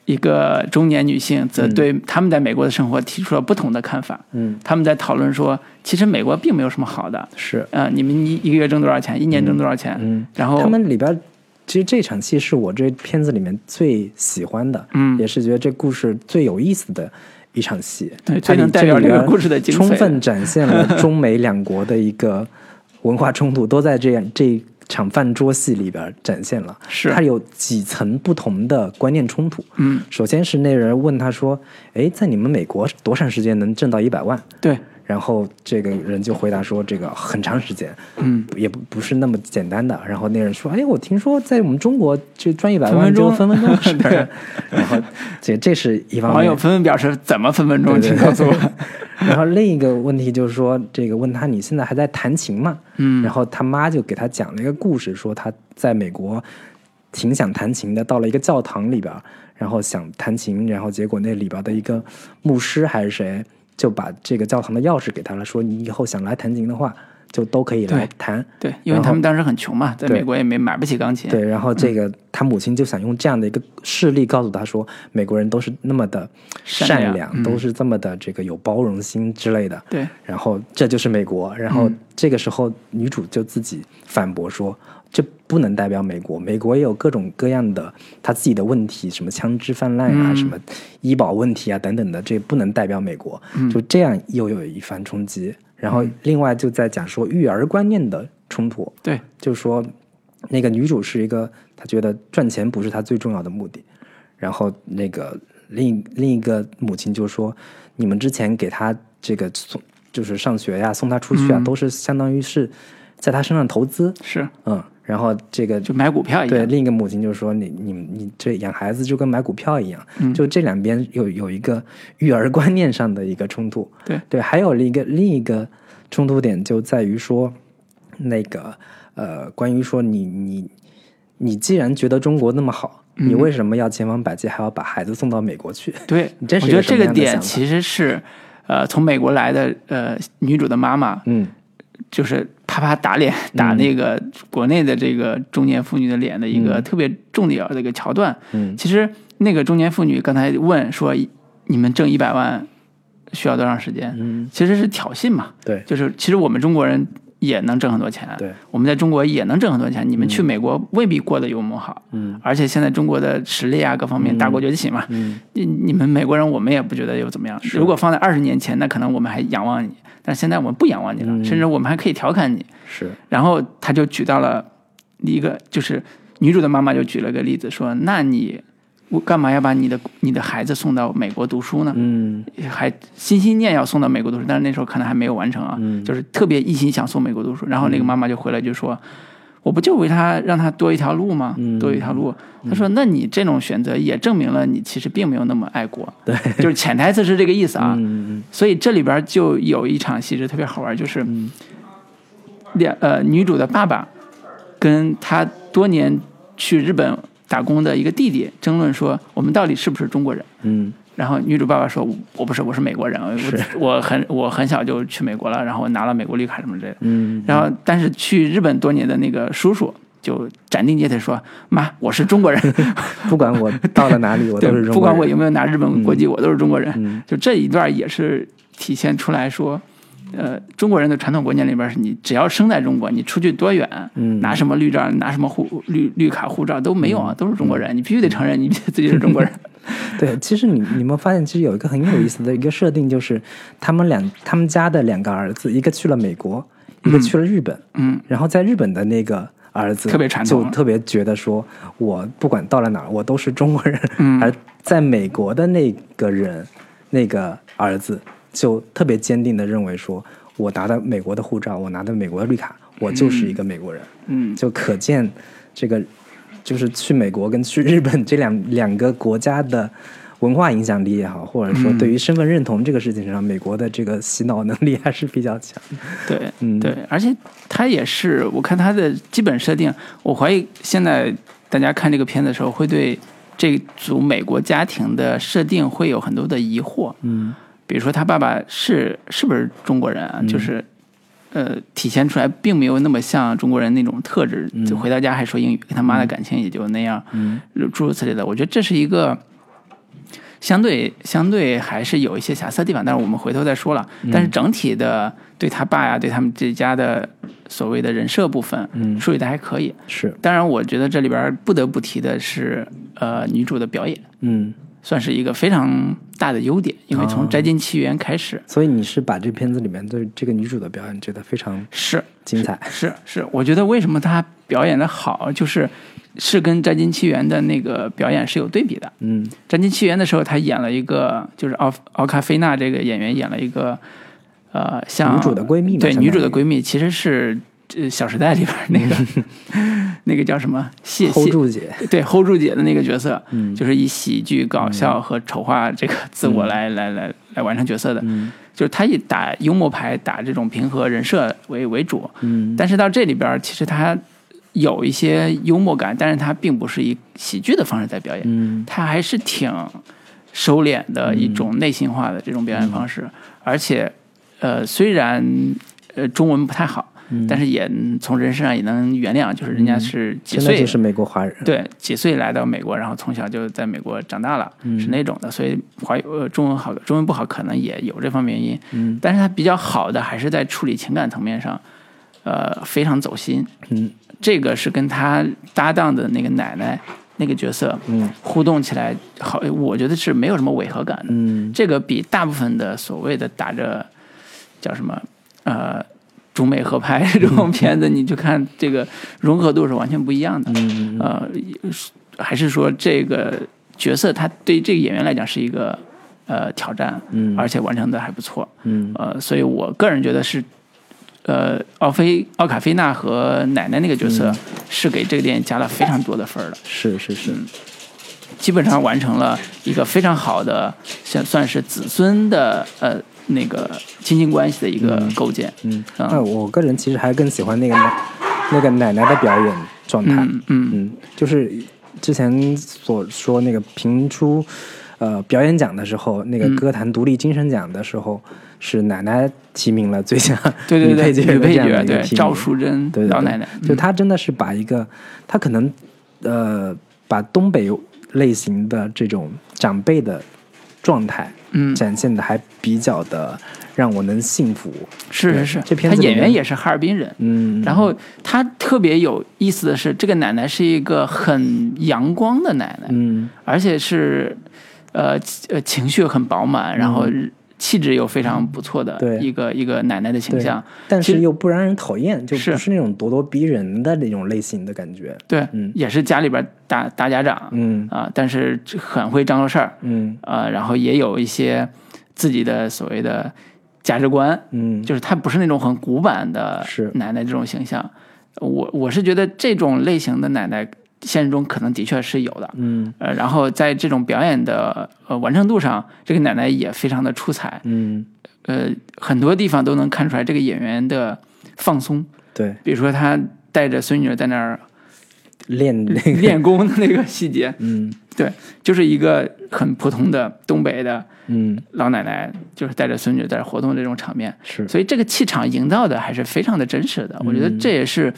Speaker 1: 一个中年女性，则对他们在美国的生活提出了不同的看法。
Speaker 2: 嗯，
Speaker 1: 他们在讨论说，其实美国并没有什么好的，
Speaker 2: 是，
Speaker 1: 呃，你们一一个月挣多少钱，一年挣多少钱，
Speaker 2: 嗯，
Speaker 1: 然后
Speaker 2: 他们里边。其实这场戏是我这片子里面最喜欢的，
Speaker 1: 嗯。
Speaker 2: 也是觉得这故事最有意思的一场戏。
Speaker 1: 对
Speaker 2: 它
Speaker 1: 能代表
Speaker 2: 这
Speaker 1: 个故事的精髓。
Speaker 2: 充分展现了中美两国的一个文化冲突，都在这样这场饭桌戏里边展现了。
Speaker 1: 是
Speaker 2: 它有几层不同的观念冲突。
Speaker 1: 嗯，
Speaker 2: 首先是那人问他说：“哎，在你们美国多长时间能挣到一百万？”
Speaker 1: 对，
Speaker 2: 然后这个人就回答说：“这个很长时间，
Speaker 1: 嗯，
Speaker 2: 也不不是那么简单的。”然后那人说：“哎，我听说在我们中国就赚一百万
Speaker 1: 分分钟
Speaker 2: 就分分钟。[LAUGHS]
Speaker 1: 对
Speaker 2: 然后这这是一方面。
Speaker 1: 网友纷纷表示怎么分分钟，请告诉我。
Speaker 2: 然后另一个问题就是说，这个问他你现在还在弹琴吗？
Speaker 1: 嗯
Speaker 2: 然后他妈就给他讲了一个故事，说他在美国挺想弹琴的，到了一个教堂里边，然后想弹琴，然后结果那里边的一个牧师还是谁就把这个教堂的钥匙给他了，说你以后想来弹琴的话，就都可以来弹。
Speaker 1: 对，因为他们当时很穷嘛，在美国也没买不起钢琴。
Speaker 2: 对，然后这个他母亲就想用这样的一个事例告诉他说，美国人都是那么的
Speaker 1: 善
Speaker 2: 善
Speaker 1: 良嗯
Speaker 2: 都是这么的这个有包容心之类的。
Speaker 1: 对
Speaker 2: 然后这就是美国。然后
Speaker 1: 嗯
Speaker 2: 这个时候女主就自己反驳说，这不能代表美国，美国也有各种各样的他自己的问题，什么枪支泛滥啊，
Speaker 1: 嗯
Speaker 2: 什么医保问题啊等等的，这不能代表美国。
Speaker 1: 嗯
Speaker 2: 就这样又有一番冲击。然后另外就在讲说育儿观念的冲突。
Speaker 1: 对
Speaker 2: 就是说，那个女主是一个，她觉得赚钱不是她最重要的目的。然后那个另另一个母亲就说，你们之前给她这个送，就是上学呀，送她出去啊，
Speaker 1: 嗯
Speaker 2: 都是相当于是在她身上投资，
Speaker 1: 是
Speaker 2: 嗯。然后这个
Speaker 1: 就买股票一样对。
Speaker 2: 另一个母亲就说你你你这养孩子就跟买股票一样，
Speaker 1: 嗯
Speaker 2: 就这两边有有一个育儿观念上的一个冲突。
Speaker 1: 对
Speaker 2: 对，还有另一个另一个冲突点就在于说，那个呃，关于说你你你既然觉得中国那么好，
Speaker 1: 嗯
Speaker 2: 你为什么要千方百计还要把孩子送到美国去？
Speaker 1: 对，[LAUGHS]
Speaker 2: 你这是
Speaker 1: 我觉得这个点其实是，呃，从美国来的呃女主的妈妈，
Speaker 2: 嗯
Speaker 1: 就是啪啪打脸，打那个国内的这个中年妇女的脸的一个特别重要的一个桥段。
Speaker 2: 嗯。
Speaker 1: 其实那个中年妇女刚才问说，你们挣一百万需要多长时间？
Speaker 2: 嗯，
Speaker 1: 其实是挑衅嘛，
Speaker 2: 对。
Speaker 1: 就是其实我们中国人也能挣很多钱，
Speaker 2: 对，
Speaker 1: 我们在中国也能挣很多钱，你们去美国未必过得有我们好，
Speaker 2: 嗯。
Speaker 1: 而且现在中国的实力啊各方面大国崛起嘛，
Speaker 2: 嗯。
Speaker 1: 你你们美国人我们也不觉得有怎么样，如果放在二十年前，那可能我们还仰望你，但是现在我们不仰望你了，
Speaker 2: 嗯。
Speaker 1: 甚至我们还可以调侃你。
Speaker 2: 是。
Speaker 1: 然后他就举到了一个，就是女主的妈妈就举了个例子说，那你我干嘛要把你的你的孩子送到美国读书呢？
Speaker 2: 嗯
Speaker 1: 还心心念要送到美国读书，但是那时候可能还没有完成啊，
Speaker 2: 嗯
Speaker 1: 就是特别一心想送美国读书。然后那个妈妈就回来就说：“我不就为他让他多一条路吗？
Speaker 2: 嗯
Speaker 1: 多一条路。”他说：“那你这种选择也证明了你其实并没有那么爱国。[LAUGHS] ”
Speaker 2: 对，
Speaker 1: 就是潜台词是这个意思啊。
Speaker 2: 嗯
Speaker 1: 所以这里边就有一场戏是特别好玩，就是
Speaker 2: 嗯
Speaker 1: 两呃女主的爸爸跟他多年去日本打工的一个弟弟争论说，我们到底是不是中国人？
Speaker 2: 嗯
Speaker 1: 然后女主爸爸说：“我不是，我是美国人，我我很我很小就去美国了，然后我拿了美国绿卡什么之类的。
Speaker 2: 嗯
Speaker 1: 然后但是去日本多年的那个叔叔就斩钉截铁说：妈，我是中国人，
Speaker 2: 嗯，[LAUGHS] 不管我到了哪里，我
Speaker 1: 对
Speaker 2: 都是，中国人。
Speaker 1: 不管我有没有拿日本国籍，我都是中国人。
Speaker 2: 嗯
Speaker 1: 就这一段也是体现出来说，呃，中国人的传统观念里边是你只要生在中国，你出去多远，
Speaker 2: 嗯
Speaker 1: 拿什么绿照、拿什么护绿绿卡、护照都没有啊，都是中国人，你必须得承认你自己是中国人。[LAUGHS]
Speaker 2: 对，其实你你们发现，其实有一个很有意思的一个设定，就是他们两他们家的两个儿子，一个去了美国，一个去了日本，
Speaker 1: 嗯，
Speaker 2: 然后在日本的那个儿子
Speaker 1: 特别传统
Speaker 2: 就特别觉得说，我不管到了哪儿，我都是中国人，
Speaker 1: 嗯
Speaker 2: 而在美国的那个人，那个儿子就特别坚定的认为说，我拿的美国的护照，我拿的美国的绿卡，我就是一个美国人，
Speaker 1: 嗯，
Speaker 2: 就可见这个就是去美国跟去日本这两两个国家的文化影响力也好，或者说
Speaker 1: 嗯
Speaker 2: 对于身份认同这个事情上，美国的这个洗脑能力还是比较强。[LAUGHS]
Speaker 1: 对，
Speaker 2: 嗯。
Speaker 1: 对，而且他也是，我看他的基本设定，我怀疑现在大家看这个片子的时候，会对这组美国家庭的设定会有很多的疑惑。
Speaker 2: 嗯
Speaker 1: 比如说他爸爸是是不是中国人啊？就是呃，体现出来并没有那么像中国人那种特质，就回到家还说英语，跟他妈的感情也就那样，
Speaker 2: 嗯
Speaker 1: 诸如此类的。我觉得这是一个相对相对还是有一些瑕疵的地方，但是我们回头再说了。但是整体的对他爸呀，对他们这家的所谓的人设部分，
Speaker 2: 嗯
Speaker 1: 处理的还可以。
Speaker 2: 是
Speaker 1: 当然，我觉得这里边不得不提的是，呃，女主的表演。
Speaker 2: 嗯，
Speaker 1: 算是一个非常大的优点，因为从
Speaker 2: 哦《
Speaker 1: 摘金奇缘》开始，
Speaker 2: 所以你是把这片子里面对这个女主的表演觉得非常
Speaker 1: 是
Speaker 2: 精彩。
Speaker 1: 是是，我觉得为什么她表演的好，就是是跟《摘金奇缘》的那个表演是有对比的。
Speaker 2: 嗯《
Speaker 1: 摘金奇缘》的时候，她演了一个，就是奥奥卡菲娜这个演员演了一个，呃，像
Speaker 2: 女主的闺蜜嘛
Speaker 1: 对，女主的闺蜜其实是呃《小时代》里边那个 [LAUGHS] 那个叫什么？谢谢
Speaker 2: hold 住姐，
Speaker 1: 对 hold 住姐的那个角色，
Speaker 2: 嗯。
Speaker 1: 就是以喜剧、搞笑和丑化这个自我来、来来来完成角色的，
Speaker 2: 嗯。
Speaker 1: 就是他以打幽默牌、打这种平和人设为为主，
Speaker 2: 嗯。
Speaker 1: 但是到这里边其实他有一些幽默感，但是他并不是以喜剧的方式在表演，
Speaker 2: 嗯。
Speaker 1: 他还是挺收敛的一种内心化的这种表演方式，而且呃虽然呃中文不太好，但是也从人身上也能原谅，就是人家是几岁
Speaker 2: 就是美国华人。
Speaker 1: 对，几岁来到美国，然后从小就在美国长大了，
Speaker 2: 嗯
Speaker 1: 是那种的，所以华中文好，中文不好，可能也有这方面原因。
Speaker 2: 嗯，
Speaker 1: 但是他比较好的还是在处理情感层面上，呃，非常走心。
Speaker 2: 嗯，
Speaker 1: 这个是跟他搭档的那个奶奶那个角色，
Speaker 2: 嗯，
Speaker 1: 互动起来好，我觉得是没有什么违和感的。
Speaker 2: 嗯
Speaker 1: 这个比大部分的所谓的打着叫什么呃中美合拍这种片子，你就看这个融合度是完全不一样的。
Speaker 2: 嗯
Speaker 1: 呃，还是说这个角色他对这个演员来讲是一个呃挑战，
Speaker 2: 嗯
Speaker 1: 而且完成的还不错。
Speaker 2: 嗯
Speaker 1: 呃，所以我个人觉得是。呃，奥菲奥卡菲娜和奶奶那个角色
Speaker 2: 嗯
Speaker 1: 是给这个电影加了非常多的分儿的。
Speaker 2: 是是是，
Speaker 1: 基本上完成了一个非常好的，像算是子孙的呃那个亲情关系的一个构建。
Speaker 2: 嗯，
Speaker 1: 啊
Speaker 2: 那我个人其实还更喜欢那个奶那个奶奶的表演状态。
Speaker 1: 嗯嗯
Speaker 2: 嗯，就是之前所说那个评出呃表演奖的时候，那个
Speaker 1: 嗯
Speaker 2: 歌坛独立精神奖的时候，是奶奶提名了最佳 [LAUGHS]
Speaker 1: 对对对，
Speaker 2: 女配角
Speaker 1: 女配
Speaker 2: 的这样的
Speaker 1: 角对
Speaker 2: 一个提名。
Speaker 1: 赵淑珍
Speaker 2: 对对对
Speaker 1: 老奶奶，
Speaker 2: 就
Speaker 1: 嗯
Speaker 2: 她真的是把一个，她可能呃把东北类型的这种长辈的状态
Speaker 1: 嗯。
Speaker 2: 展现的还比较的让我能信服。对
Speaker 1: 是是。是，
Speaker 2: 这片
Speaker 1: 他演员也是哈尔滨人。
Speaker 2: 嗯，
Speaker 1: 然后他特别有意思的是，这个奶奶是一个很阳光的奶奶，
Speaker 2: 嗯。
Speaker 1: 而且是呃呃情绪很饱满，然后气质又非常不错的一个一个奶奶的形象。
Speaker 2: 但是又不让人讨厌，就是不是。那种咄咄逼人的那种类型的感觉。
Speaker 1: 对，
Speaker 2: 嗯。
Speaker 1: 也是家里边大大家长，
Speaker 2: 嗯。
Speaker 1: 啊，但是很会张罗事儿，
Speaker 2: 嗯。
Speaker 1: 啊，然后也有一些自己的所谓的价值观，
Speaker 2: 嗯，
Speaker 1: 就是她不是那种很古板的
Speaker 2: 是。
Speaker 1: 奶奶这种形象。我我是觉得这种类型的奶奶，现实中可能的确是有的。
Speaker 2: 嗯
Speaker 1: 呃，然后在这种表演的呃完成度上，这个奶奶也非常的出彩。
Speaker 2: 嗯，
Speaker 1: 呃，很多地方都能看出来这个演员的放松，
Speaker 2: 对，
Speaker 1: 比如说他带着孙女在那儿
Speaker 2: 练，
Speaker 1: 练功的那个细节，
Speaker 2: 嗯
Speaker 1: 对，就是一个很普通的东北的
Speaker 2: 嗯
Speaker 1: 老奶奶，就是带着孙女在活动这种场面，
Speaker 2: 是，
Speaker 1: 所以这个气场营造的还是非常的真实的。我觉得
Speaker 2: 嗯
Speaker 1: 这也是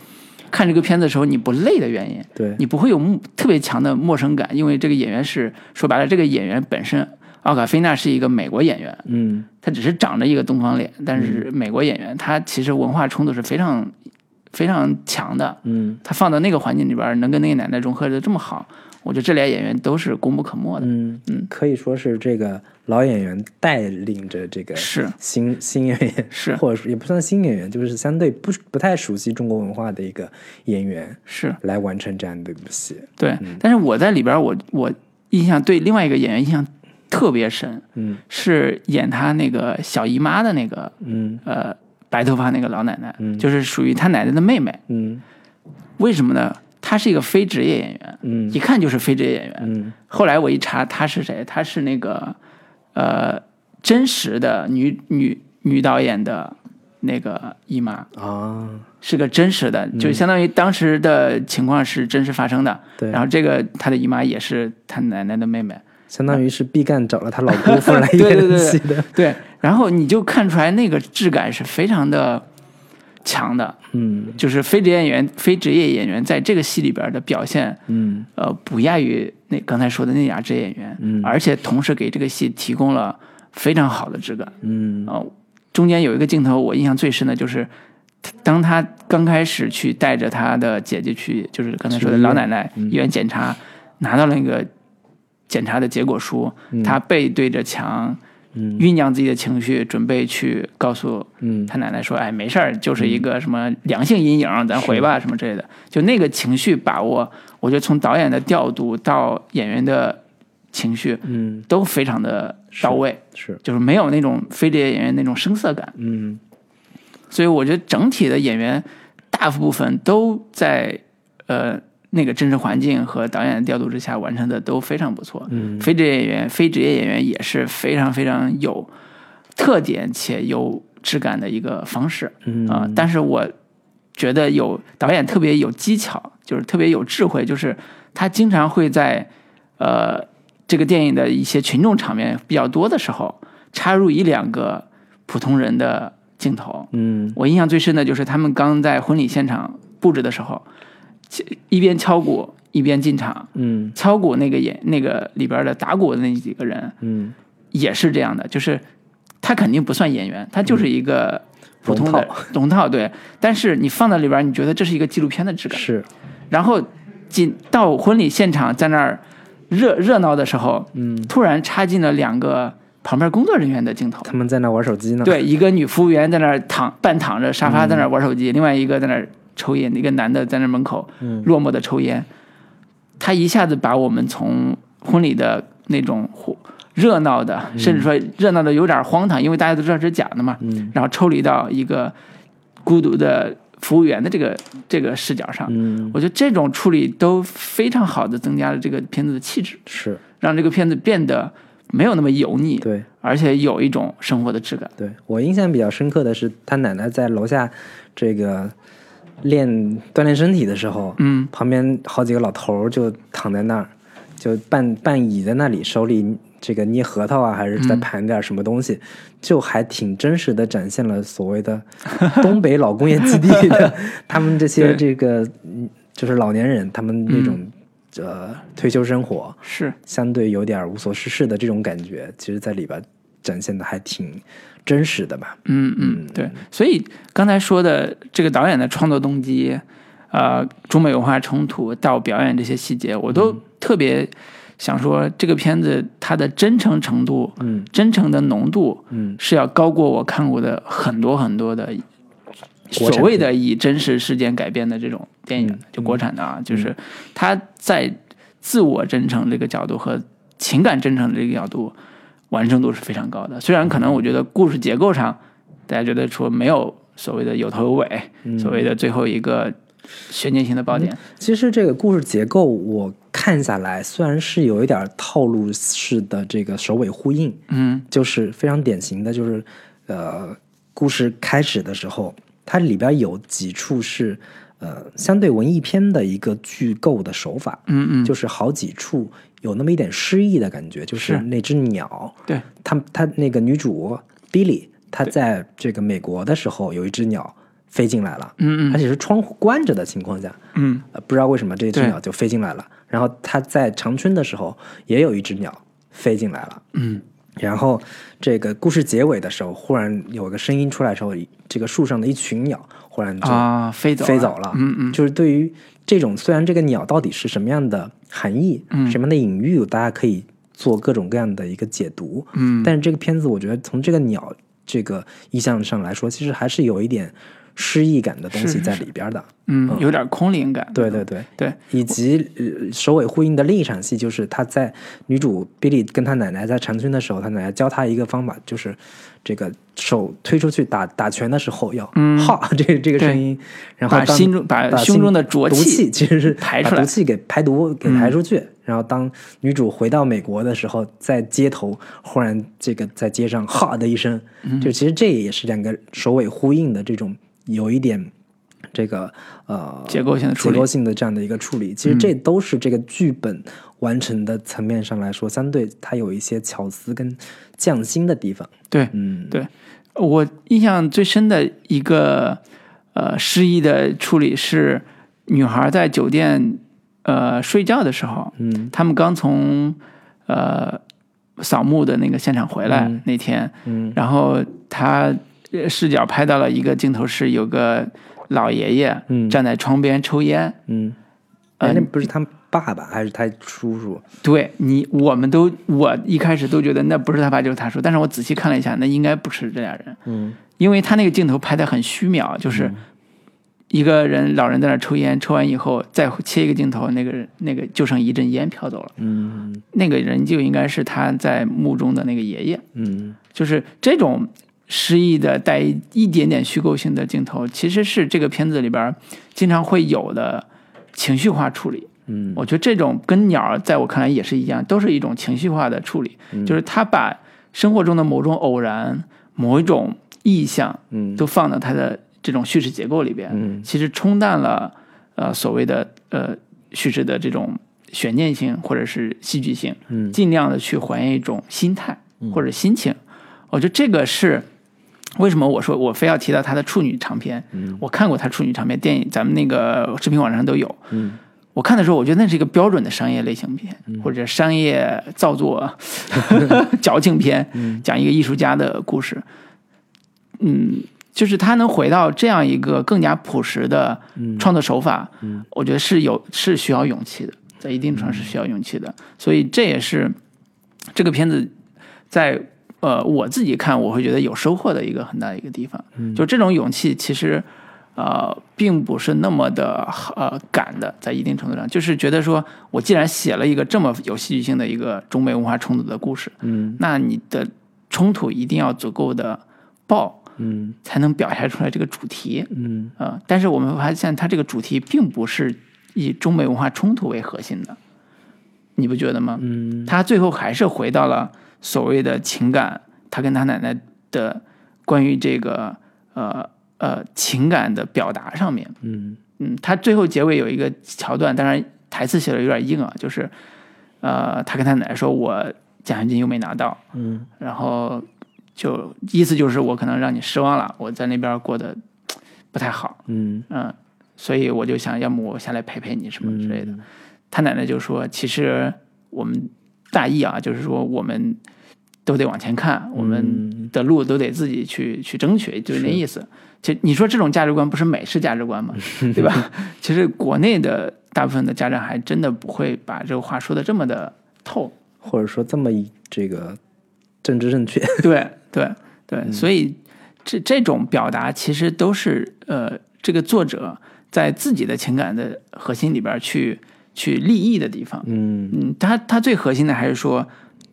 Speaker 1: 看这个片子的时候你不累的原因，
Speaker 2: 对，
Speaker 1: 你不会有陌特别强的陌生感，因为这个演员是说白了，这个演员本身奥卡菲娜是一个美国演员，
Speaker 2: 嗯。
Speaker 1: 他只是长着一个东方脸，但是美国演员他其实文化冲突是非常非常强的，
Speaker 2: 嗯。
Speaker 1: 他放到那个环境里边，能跟那个奶奶融合的这么好，我觉得这俩演员都是功不可没的。
Speaker 2: 嗯
Speaker 1: 嗯
Speaker 2: 可以说是这个老演员带领着这个
Speaker 1: 是
Speaker 2: 新新演员，
Speaker 1: 是 [LAUGHS]
Speaker 2: 或者说也不算新演员，就是相对不不太熟悉中国文化的一个演员
Speaker 1: 是，
Speaker 2: 来完成这样的一部戏。
Speaker 1: 对。但是我在里边，我我印象对另外一个演员印象特别深，
Speaker 2: 嗯
Speaker 1: 是演他那个小姨妈的那个
Speaker 2: 嗯
Speaker 1: 呃白头发那个老奶奶，
Speaker 2: 嗯
Speaker 1: 就是属于他奶奶的妹妹。
Speaker 2: 嗯
Speaker 1: 为什么呢？她是一个非职业演员，
Speaker 2: 嗯
Speaker 1: 一看就是非职业演员。
Speaker 2: 嗯
Speaker 1: 后来我一查，她是谁？她是那个呃真实的女女女导演的那个姨妈，
Speaker 2: 啊，
Speaker 1: 是个真实的，就相当于当时的情况是真实发生的。
Speaker 2: 对，
Speaker 1: 然后这个她的姨妈也是她奶奶的妹妹，
Speaker 2: 相当于是毕赣找了他老姑父 [LAUGHS] 来
Speaker 1: 对对对
Speaker 2: 演戏的。
Speaker 1: 对。然后你就看出来那个质感是非常的强的，
Speaker 2: 嗯。
Speaker 1: 就是非职业演员、非职业演员在这个戏里边的表现，
Speaker 2: 嗯。
Speaker 1: 呃，不亚于那刚才说的那俩职业演员，
Speaker 2: 嗯。
Speaker 1: 而且同时给这个戏提供了非常好的质感。
Speaker 2: 嗯。
Speaker 1: 啊、中间有一个镜头我印象最深的就是，当他刚开始去带着他的姐姐去，就是刚才说的老奶奶医院检查，拿到了那个检查的结果书，他背对着墙。
Speaker 2: 嗯。
Speaker 1: 酝酿自己的情绪，准备去告诉
Speaker 2: 嗯。
Speaker 1: 他奶奶说：“哎，没事儿，就是一个什么良性阴影，咱回吧，什么之类的。”就那个情绪把握，我觉得从导演的调度到演员的情绪
Speaker 2: 嗯。
Speaker 1: 都非常的到位，
Speaker 2: 是
Speaker 1: 就是没有那种非职业演员那种生涩感。
Speaker 2: 嗯。
Speaker 1: 所以我觉得整体的演员大部分都在呃那个真实环境和导演的调度之下完成的都非常不错。
Speaker 2: 嗯
Speaker 1: 非职业演员、非职业演员也是非常非常有特点且有质感的一个方式
Speaker 2: 嗯
Speaker 1: 啊、但是我觉得有导演特别有技巧，就是特别有智慧，就是他经常会在呃这个电影的一些群众场面比较多的时候，插入一两个普通人的镜头。
Speaker 2: 嗯
Speaker 1: 我印象最深的就是他们刚在婚礼现场布置的时候，一边敲鼓一边进场。
Speaker 2: 嗯
Speaker 1: 敲鼓那个演那个里边的打鼓的那几个人
Speaker 2: 嗯
Speaker 1: 也是这样的，就是他肯定不算演员，他就是一个普通的 [LAUGHS] 龙套，对。但是你放在里边，你觉得这是一个纪录片的质感。
Speaker 2: 是
Speaker 1: 然后进到婚礼现场，在那儿热热闹的时候，
Speaker 2: 嗯，
Speaker 1: 突然插进了两个旁边工作人员的镜头。
Speaker 2: 他们在那玩手机呢。
Speaker 1: 对，一个女服务员在那儿躺半躺着沙发在那玩手机，另外一个在那儿抽烟，一个男的在那门口
Speaker 2: 嗯
Speaker 1: 落寞的抽烟。他一下子把我们从婚礼的那种火热闹的，甚至说热闹的有点荒唐，因为大家都知道这是假的嘛，
Speaker 2: 嗯
Speaker 1: 然后抽离到一个孤独的服务员的这个这个视角上。
Speaker 2: 嗯
Speaker 1: 我觉得这种处理都非常好的增加了这个片子的气质，
Speaker 2: 是
Speaker 1: 让这个片子变得没有那么油腻，
Speaker 2: 对
Speaker 1: 而且有一种生活的质感。
Speaker 2: 对，我印象比较深刻的是他奶奶在楼下这个练锻炼身体的时候，
Speaker 1: 嗯，
Speaker 2: 旁边好几个老头儿就躺在那儿，就半半倚在那里，手里这个捏核桃啊，还是在盘点什么东西，就还挺真实的展现了所谓的东北老工业基地的 [LAUGHS] 他们这些这个嗯就是老年人，他们那种、呃退休生活，
Speaker 1: 是，
Speaker 2: 相对有点无所事事的这种感觉，其实在里边展现的还挺真实的吧。
Speaker 1: 嗯嗯，对。所以刚才说的这个导演的创作动机，呃，中美文化冲突到表演这些细节，我都特别想说，这个片子它的真诚程度，
Speaker 2: 嗯。
Speaker 1: 真诚的浓度，
Speaker 2: 嗯。
Speaker 1: 是要高过我看过的很多很多的所谓的以真实事件改编的这种电影，
Speaker 2: 嗯。
Speaker 1: 就国产的啊，就是他在自我真诚这个角度和情感真诚的这个角度完成度是非常高的。虽然可能我觉得故事结构上，大家觉得说没有所谓的有头有尾，
Speaker 2: 嗯。
Speaker 1: 所谓的最后一个悬念性的爆点，
Speaker 2: 其实这个故事结构我看下来，虽然是有一点套路式的这个首尾呼应，
Speaker 1: 嗯。
Speaker 2: 就是非常典型的，就是呃，故事开始的时候，它里边有几处是呃相对文艺片的一个剧构的手法，
Speaker 1: 嗯嗯，
Speaker 2: 就是好几处有那么一点诗意的感觉，就是
Speaker 1: 是。
Speaker 2: 那只鸟，
Speaker 1: 对，
Speaker 2: 她她那个女主 Billy，她在这个美国的时候有一只鸟飞进来了，
Speaker 1: 嗯嗯。
Speaker 2: 而且是窗户关着的情况下，
Speaker 1: 嗯。
Speaker 2: 呃，不知道为什么这只鸟就飞进来了。然后她在长春的时候也有一只鸟飞进来了，
Speaker 1: 嗯。
Speaker 2: 然后这个故事结尾的时候，忽然有个声音出来的时候，这个树上的一群鸟忽然就
Speaker 1: 啊，飞走
Speaker 2: 飞走了。
Speaker 1: 嗯嗯，
Speaker 2: 就是对于这种虽然这个鸟到底是什么样的含义，
Speaker 1: 嗯
Speaker 2: 什么样的隐喻，大家可以做各种各样的一个解读。
Speaker 1: 嗯，
Speaker 2: 但是这个片子，我觉得从这个鸟这个意象上来说，其实还是有一点诗意感的东西在里边的。
Speaker 1: 嗯有点空灵感，
Speaker 2: 对对对。
Speaker 1: 对，
Speaker 2: 以及呃首尾呼应的另一场戏，就是他在女主比利跟他奶奶在长春的时候，他奶奶教他一个方法，就是这个手推出去打打拳的时候要
Speaker 1: 嗯。
Speaker 2: 哈 [LAUGHS] 这个这个声音，然后当
Speaker 1: 把心中把
Speaker 2: 把
Speaker 1: 胸中的浊
Speaker 2: 毒气 [LAUGHS] 其实是
Speaker 1: 排出来。
Speaker 2: 毒气给排毒给排出去。然后当女主回到美国的时候，在街头忽然这个在街上哈的一声，
Speaker 1: 嗯。
Speaker 2: 就其实这也是两个首尾呼应的这种有一点这个呃
Speaker 1: 结构性的
Speaker 2: 结构性的这样的一个处理，其实这都是这个剧本完成的层面上来说，相对它有一些巧思跟匠心的地方。
Speaker 1: 对，
Speaker 2: 嗯，
Speaker 1: 对我印象最深的一个呃失忆的处理是，女孩在酒店呃睡觉的时候，
Speaker 2: 嗯。
Speaker 1: 他们刚从呃扫墓的那个现场回来、
Speaker 2: 嗯。
Speaker 1: 那天，
Speaker 2: 嗯。
Speaker 1: 然后她呃视角拍到了一个镜头是有个老爷爷
Speaker 2: 嗯。
Speaker 1: 站在窗边抽烟，
Speaker 2: 嗯，
Speaker 1: 呃
Speaker 2: 哎，那不是他爸爸还是他叔叔？
Speaker 1: 对你，我们都我一开始都觉得那不是他爸就是他叔，但是我仔细看了一下，那应该不是这俩人，
Speaker 2: 嗯。
Speaker 1: 因为他那个镜头拍的很虚渺，就是一个人老人在那抽烟，抽完以后再切一个镜头，那个人那个就剩一阵烟飘走了，
Speaker 2: 嗯。
Speaker 1: 那个人就应该是他在墓中的那个爷爷，
Speaker 2: 嗯。
Speaker 1: 就是这种诗意的带一点点虚构性的镜头，其实是这个片子里边经常会有的情绪化处理。
Speaker 2: 嗯。
Speaker 1: 我觉得这种跟鸟儿在我看来也是一样，都是一种情绪化的处理，就是他把生活中的某种偶然、某一种意象，
Speaker 2: 嗯。
Speaker 1: 都放到他的这种叙事结构里边，
Speaker 2: 嗯。
Speaker 1: 其实冲淡了呃所谓的呃叙事的这种悬念性或者是戏剧性，
Speaker 2: 嗯。
Speaker 1: 尽量的去还原一种心态或者心情。我觉得这个是为什么我说我非要提到他的处女长片？我看过他处女长篇电影，咱们那个视频网站上都有。
Speaker 2: 嗯
Speaker 1: 我看的时候，我觉得那是一个标准的商业类型片，或者商业造作 [LAUGHS] [LAUGHS] 矫情片，讲一个艺术家的故事。嗯，就是他能回到这样一个更加朴实的创作手法，我觉得是有是需要勇气的，在一定程度上是需要勇气的。所以这也是这个片子在呃我自己看我会觉得有收获的一个很大的一个地方。就这种勇气，其实呃并不是那么的呃赶的，在一定程度上，就是觉得说我既然写了一个这么有戏剧性的一个中美文化冲突的故事，
Speaker 2: 嗯
Speaker 1: 那你的冲突一定要足够的爆，
Speaker 2: 嗯
Speaker 1: 才能表现出来这个主题。
Speaker 2: 嗯
Speaker 1: 呃，但是我们发现它这个主题并不是以中美文化冲突为核心的，你不觉得吗？
Speaker 2: 嗯
Speaker 1: 它最后还是回到了所谓的情感，他跟他奶奶的关于这个呃呃情感的表达上面。
Speaker 2: 嗯
Speaker 1: 嗯，他最后结尾有一个桥段，当然台词写的有点硬啊，就是呃，他跟他奶奶说：“我奖学金又没拿到。”
Speaker 2: 嗯
Speaker 1: 然后就意思就是我可能让你失望了，我在那边过得不太好，
Speaker 2: 嗯
Speaker 1: 嗯，所以我就想要么我下来陪陪你什么之类的。
Speaker 2: 嗯
Speaker 1: 他奶奶就说，其实我们大意啊，就是说我们都得往前看，我们的路都得自己去去争取，就是那意思。其实你说这种价值观不是美式价值观吗？[LAUGHS] 对吧？其实国内的大部分的家长还真的不会把这个话说的这么的透。
Speaker 2: 或者说这么一这个政治正确，[LAUGHS]
Speaker 1: 对对对，所以这这种表达其实都是呃，这个作者在自己的情感的核心里边去去立意的地方。
Speaker 2: 嗯
Speaker 1: 嗯，他他最核心的还是说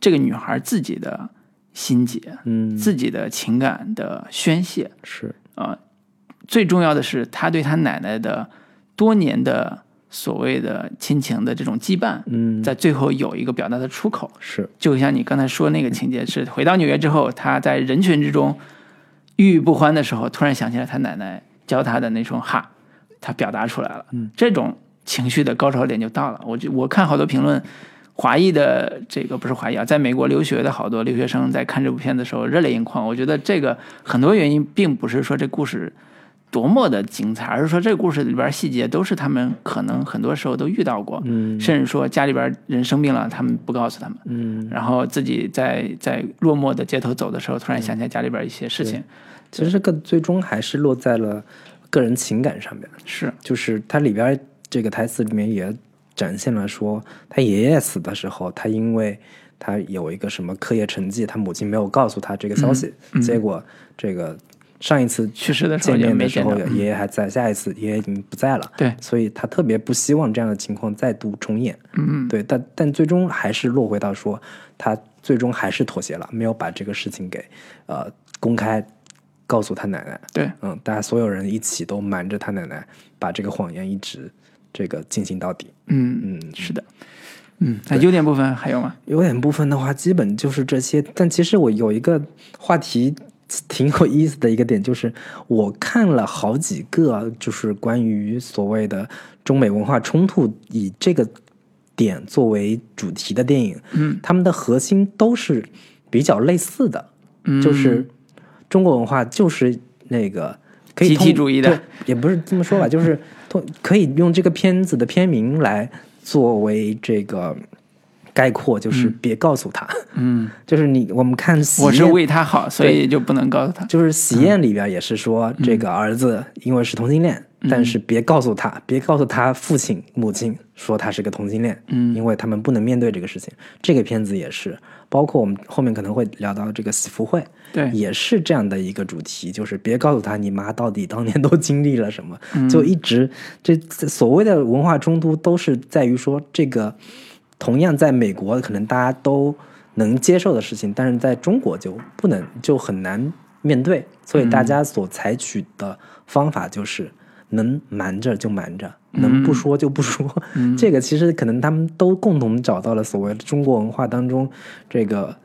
Speaker 1: 这个女孩自己的心结，
Speaker 2: 嗯
Speaker 1: 自己的情感的宣泄
Speaker 2: 是
Speaker 1: 啊、最重要的是她对她奶奶的多年的所谓的亲情的这种羁绊，
Speaker 2: 嗯
Speaker 1: 在最后有一个表达的出口。
Speaker 2: 是
Speaker 1: 就像你刚才说那个情节，是回到纽约之后，她在人群之中郁郁不欢的时候，突然想起来她奶奶教她的那种哈，她表达出来了。
Speaker 2: 嗯，
Speaker 1: 这种情绪的高潮点就到了。我就我看好多评论，华裔的这个不是华裔啊，在美国留学的好多留学生在看这部片子的时候热泪盈眶。我觉得这个很多原因并不是说这故事。多么的精彩，而是说这故事里边细节都是他们可能很多时候都遇到过，
Speaker 2: 嗯
Speaker 1: 甚至说家里边人生病了，他们不告诉他们，
Speaker 2: 嗯，
Speaker 1: 然后自己在在落寞的街头走的时候，突然想起来家里边一些事情，
Speaker 2: 其实这个最终还是落在了个人情感上面，
Speaker 1: 是
Speaker 2: 就是它里边这个台词里面也展现了说，他爷爷死的时候，他因为他有一个什么课业成绩，他母亲没有告诉他这个消息，结果这个上一次
Speaker 1: 去世的时候
Speaker 2: 见面的时候，爷爷还在，下一次爷爷已经不在了。
Speaker 1: 对，
Speaker 2: 所以他特别不希望这样的情况再度重演。
Speaker 1: 嗯，
Speaker 2: 对，但但最终还是落回到说，他最终还是妥协了，没有把这个事情给呃公开告诉他奶奶。
Speaker 1: 对，
Speaker 2: 嗯，大家所有人一起都瞒着他奶奶，把这个谎言一直这个进行到底。
Speaker 1: 嗯
Speaker 2: 嗯，
Speaker 1: 是的，嗯，那优点部分还有吗？
Speaker 2: 优点部分的话，基本就是这些。但其实我有一个话题挺有意思的一个点，就是我看了好几个，就是关于所谓的中美文化冲突以这个点作为主题的电影，
Speaker 1: 嗯，
Speaker 2: 他们的核心都是比较类似的，
Speaker 1: 嗯，
Speaker 2: 就是中国文化就是那个可以
Speaker 1: 集体
Speaker 2: 通
Speaker 1: 主义的，
Speaker 2: 也不是这么说吧，就是通可以用这个片子的片名来作为这个概括，就是别告诉他，
Speaker 1: 嗯，[LAUGHS]
Speaker 2: 就是你我们看喜
Speaker 1: 我是为他好，所以就不能告诉他。
Speaker 2: 就是喜宴里边也是说，这个儿子因为是同性恋，但是别告诉他，别告诉他父亲母亲说他是个同性恋，
Speaker 1: 嗯。
Speaker 2: 因为他们不能面对这个事情。这个片子也是，包括我们后面可能会聊到这个喜福会，
Speaker 1: 对，
Speaker 2: 也是这样的一个主题，就是别告诉他你妈到底当年都经历了什么，就一直这这所谓的文化冲突都是在于说这个同样在美国可能大家都能接受的事情，但是在中国就不能就很难面对，所以大家所采取的方法就是能瞒着就瞒着。能不说就不说，[LAUGHS] 这个其实可能他们都共同找到了所谓的中国文化当中这个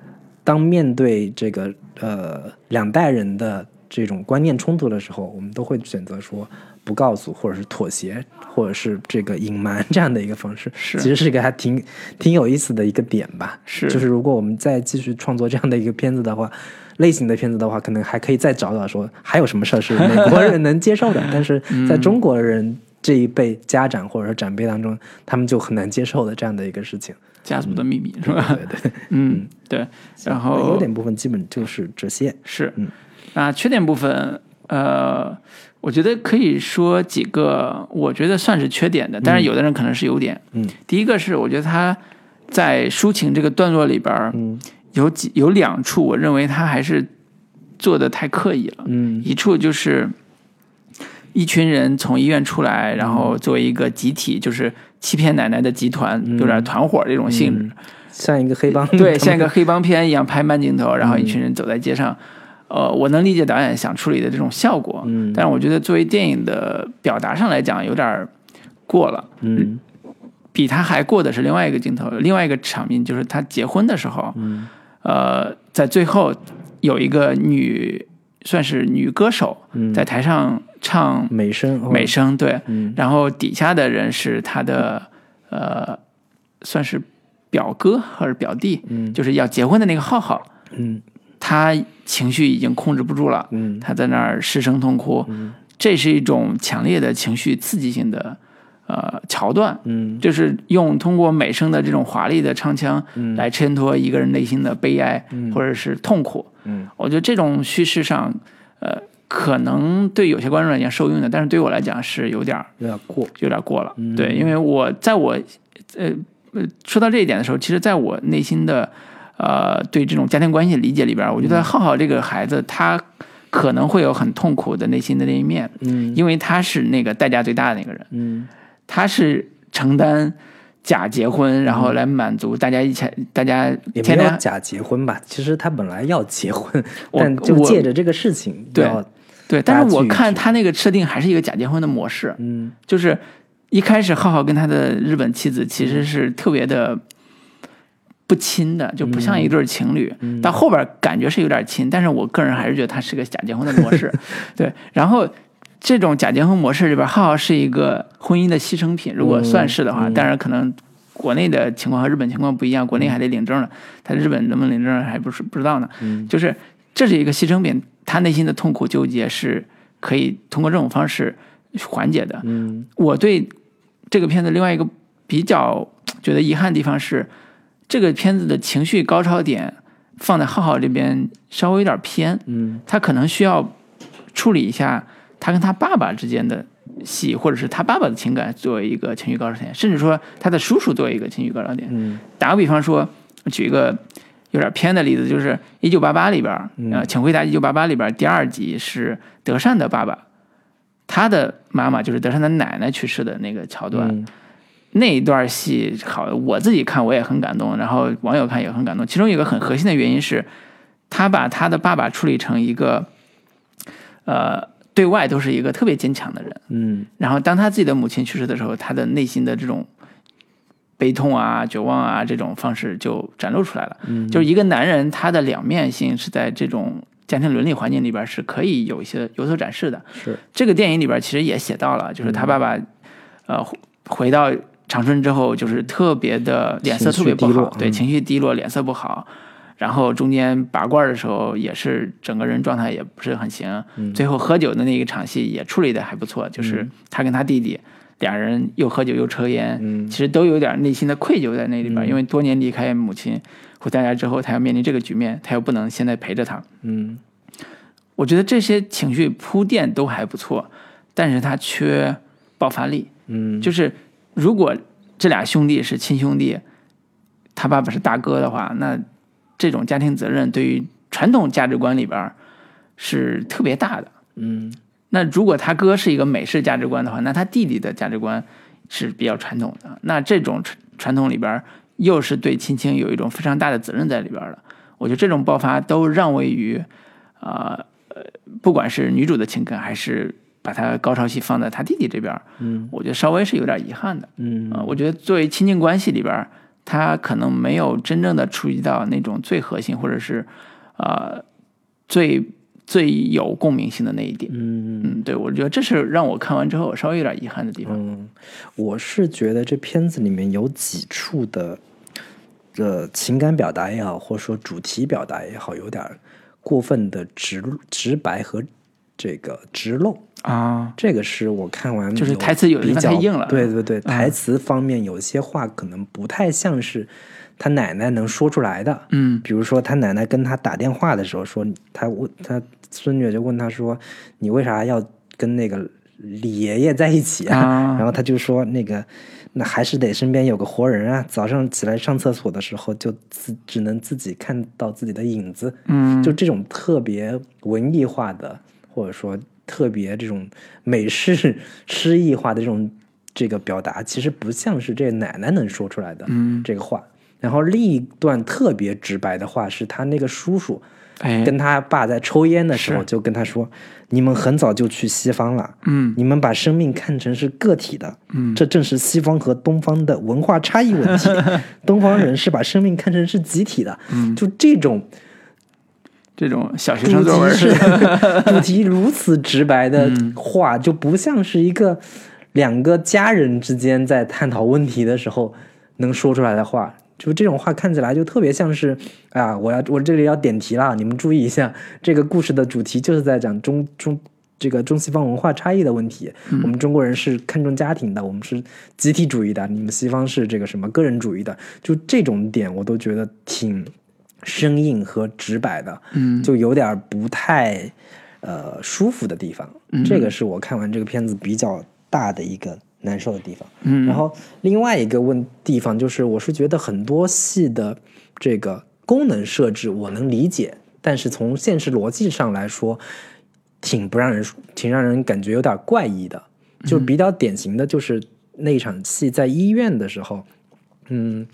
Speaker 2: 当面对这个呃两代人的这种观念冲突的时候，我们都会选择说不告诉，或者是妥协，或者是这个隐瞒这样的一个方式。
Speaker 1: 是
Speaker 2: 其实是一个还挺挺有意思的一个点吧。
Speaker 1: 是
Speaker 2: 就是如果我们再继续创作这样的一个片子的话，类型的片子的话，可能还可以再找找说还有什么事儿是美国人能接受的，[LAUGHS] 但是在中国人这一辈家长或者说长辈当中，他们就很难接受的这样的一个事情。
Speaker 1: 家族的秘密是吧？
Speaker 2: 对对，[LAUGHS]
Speaker 1: 嗯，对。然后
Speaker 2: 优点部分基本就是这些。
Speaker 1: 是
Speaker 2: 嗯，
Speaker 1: 那缺点部分，呃，我觉得可以说几个，我觉得算是缺点的，但是有的人可能是优点。
Speaker 2: 嗯，
Speaker 1: 第一个是我觉得他在抒情这个段落里边儿
Speaker 2: 嗯
Speaker 1: 有几有两处，我认为他还是做的太刻意了。
Speaker 2: 嗯
Speaker 1: 一处就是一群人从医院出来，然后作为一个集体，就是欺骗奶奶的集团，有点团伙这种性质。
Speaker 2: 像一个黑帮，
Speaker 1: 对，像一个黑帮片一样拍慢镜头，然后一群人走在街上。呃，我能理解导演想处理的这种效果，
Speaker 2: 嗯。
Speaker 1: 但是我觉得作为电影的表达上来讲，有点过了。
Speaker 2: 嗯。
Speaker 1: 比他还过的是另外一个镜头，另外一个场面就是他结婚的时候，
Speaker 2: 嗯。
Speaker 1: 呃，在最后有一个女，算是女歌手
Speaker 2: 嗯，
Speaker 1: 在台上唱
Speaker 2: 美声哦。
Speaker 1: 美声，对，
Speaker 2: 嗯。
Speaker 1: 然后底下的人是他的呃，算是表哥还是表弟，
Speaker 2: 嗯。
Speaker 1: 就是要结婚的那个浩浩，
Speaker 2: 嗯。
Speaker 1: 他情绪已经控制不住了，
Speaker 2: 嗯。
Speaker 1: 他在那儿失声痛哭，
Speaker 2: 嗯。
Speaker 1: 这是一种强烈的情绪刺激性的呃桥段，
Speaker 2: 嗯。
Speaker 1: 就是用通过美声的这种华丽的唱腔
Speaker 2: 嗯。
Speaker 1: 来衬托一个人内心的悲哀或者是痛苦。
Speaker 2: 嗯。
Speaker 1: 我觉得这种叙事上，呃，可能对有些观众来讲受用的，但是对我来讲是有点儿
Speaker 2: 有点过，
Speaker 1: 有点过了。
Speaker 2: 嗯。
Speaker 1: 对，因为我在我呃呃说到这一点的时候，其实在我内心的呃对这种家庭关系的理解里边，我觉
Speaker 2: 嗯。
Speaker 1: 得浩浩这个孩子他可能会有很痛苦的内心的那一面，
Speaker 2: 嗯。
Speaker 1: 因为他是那个代价最大的那个人，
Speaker 2: 嗯。
Speaker 1: 他是承担假结婚，然后来满足大家一起大家
Speaker 2: 嗯也没
Speaker 1: 天天。
Speaker 2: 有假结婚吧？其实他本来要结婚，但就借着这个事情，
Speaker 1: 对。
Speaker 2: 要
Speaker 1: 对，但是我看他那个设定还是一个假结婚的模式，
Speaker 2: 嗯
Speaker 1: 就是一开始浩浩跟他的日本妻子其实是特别的不亲的，就不像一对情侣。
Speaker 2: 嗯
Speaker 1: 到后边感觉是有点亲，但是我个人还是觉得他是个假结婚的模式。[LAUGHS] 对，然后这种假结婚模式里边，浩浩是一个婚姻的牺牲品，如果算是的话，当然可能。国内的情况和日本情况不一样，国内还得领证呢，他日本能不能领证还不是不知道呢。
Speaker 2: 嗯
Speaker 1: 就是这是一个牺牲品，他内心的痛苦纠结是可以通过这种方式缓解的。
Speaker 2: 嗯
Speaker 1: 我对这个片子另外一个比较觉得遗憾的地方是，这个片子的情绪高潮点放在浩浩这边稍微有点偏，
Speaker 2: 嗯
Speaker 1: 他可能需要处理一下他跟他爸爸之间的戏，或者是他爸爸的情感作为一个情绪高潮点，甚至说他的叔叔作为一个情绪高潮点。
Speaker 2: 嗯
Speaker 1: 打个比方说，举一个有点偏的例子，就是《一九八八》里边儿，
Speaker 2: 嗯。
Speaker 1: 呃，请回答《一九八八》里边第二集是德善的爸爸，他的妈妈就是德善的奶奶去世的那个桥段，
Speaker 2: 嗯。
Speaker 1: 那一段戏好，我自己看我也很感动，然后网友看也很感动。其中一个很核心的原因是，他把他的爸爸处理成一个，呃，对外都是一个特别坚强的人，
Speaker 2: 嗯。
Speaker 1: 然后当他自己的母亲去世的时候，他的内心的这种悲痛啊、绝望啊这种方式就展露出来了。
Speaker 2: 嗯
Speaker 1: 就是一个男人他的两面性是在这种家庭伦理环境里边是可以有一些有所展示的。
Speaker 2: 是
Speaker 1: 这个电影里边其实也写到了，就是他爸爸，呃，回回到长春之后，就是特别的脸色特别不好对，
Speaker 2: 嗯
Speaker 1: 情绪低落，脸色不好。然后中间拔罐的时候，也是整个人状态也不是很行。
Speaker 2: 嗯
Speaker 1: 最后喝酒的那一场戏也处理的还不错，就是他跟他弟弟俩人又喝酒又抽烟，
Speaker 2: 嗯
Speaker 1: 其实都有点内心的愧疚在那里边，因为多年离开母亲回到家之后，他要面临这个局面，他又不能现在陪着他。
Speaker 2: 嗯
Speaker 1: 我觉得这些情绪铺垫都还不错，但是他缺爆发力。
Speaker 2: 嗯
Speaker 1: 就是如果这俩兄弟是亲兄弟，他爸爸是大哥的话，那这种家庭责任对于传统价值观里边是特别大的。
Speaker 2: 嗯
Speaker 1: 那如果他哥是一个美式价值观的话，那他弟弟的价值观是比较传统的。那这种传传统里边又是对亲情有一种非常大的责任在里边的。我觉得这种爆发都让位于，啊呃，不管是女主的情感，还是把他高潮戏放在他弟弟这边，
Speaker 2: 嗯
Speaker 1: 我觉得稍微是有点遗憾的。
Speaker 2: 嗯
Speaker 1: 啊、我觉得作为亲近关系里边儿，他可能没有真正的触及到那种最核心，或者是呃最最有共鸣性的那一点。
Speaker 2: 嗯
Speaker 1: 嗯，对，我觉得这是让我看完之后稍微有点遗憾的地方。
Speaker 2: 嗯，我是觉得这片子里面有几处的，呃，情感表达也好，或者说主题表达也好，有点过分的直直白和这个直露。
Speaker 1: 啊，
Speaker 2: 这个是我看完
Speaker 1: 就是台词有的
Speaker 2: 比较
Speaker 1: 地方太硬了
Speaker 2: 对对对，
Speaker 1: 嗯
Speaker 2: 台词方面有些话可能不太像是他奶奶能说出来的。
Speaker 1: 嗯
Speaker 2: 比如说他奶奶跟他打电话的时候说，他问他孙女就问他说，你为啥要跟那个李爷爷在一起啊？
Speaker 1: 啊
Speaker 2: 然后他就说那个。那还是得身边有个活人啊！早上起来上厕所的时候，就自只能自己看到自己的影子，
Speaker 1: 嗯，
Speaker 2: 就这种特别文艺化的，或者说特别这种美式诗意化的这种这个表达，其实不像是这奶奶能说出来的
Speaker 1: 嗯
Speaker 2: 这个话。然后另一段特别直白的话是他那个叔叔
Speaker 1: 哎，
Speaker 2: 跟他爸在抽烟的时候就跟他说：“你们很早就去西方了，
Speaker 1: 嗯。
Speaker 2: 你们把生命看成是个体的，
Speaker 1: 嗯。
Speaker 2: 这正是西方和东方的文化差异问题。[LAUGHS] 东方人是把生命看成是集体的，
Speaker 1: 嗯。
Speaker 2: 就这种
Speaker 1: 这种小学生作文
Speaker 2: 题是
Speaker 1: 是 [LAUGHS]
Speaker 2: 主题如此直白的
Speaker 1: 嗯。
Speaker 2: 话，就不像是一个两个家人之间在探讨问题的时候能说出来的话。就这种话看起来就特别像是啊，我要我这里要点题了，你们注意一下，这个故事的主题就是在讲中中这个中西方文化差异的问题。我们中国人是看重家庭的，我们是集体主义的，你们西方是这个什么个人主义的，就这种点我都觉得挺生硬和直白的。
Speaker 1: 嗯
Speaker 2: 就有点不太呃舒服的地方。
Speaker 1: 嗯
Speaker 2: 这个是我看完这个片子比较大的一个难受的地方。
Speaker 1: 嗯，
Speaker 2: 然后另外一个问地方就是，我是觉得很多戏的这个功能设置我能理解，但是从现实逻辑上来说，挺不让人挺让人感觉有点怪异的。就比较典型的就是那场戏在医院的时候，嗯，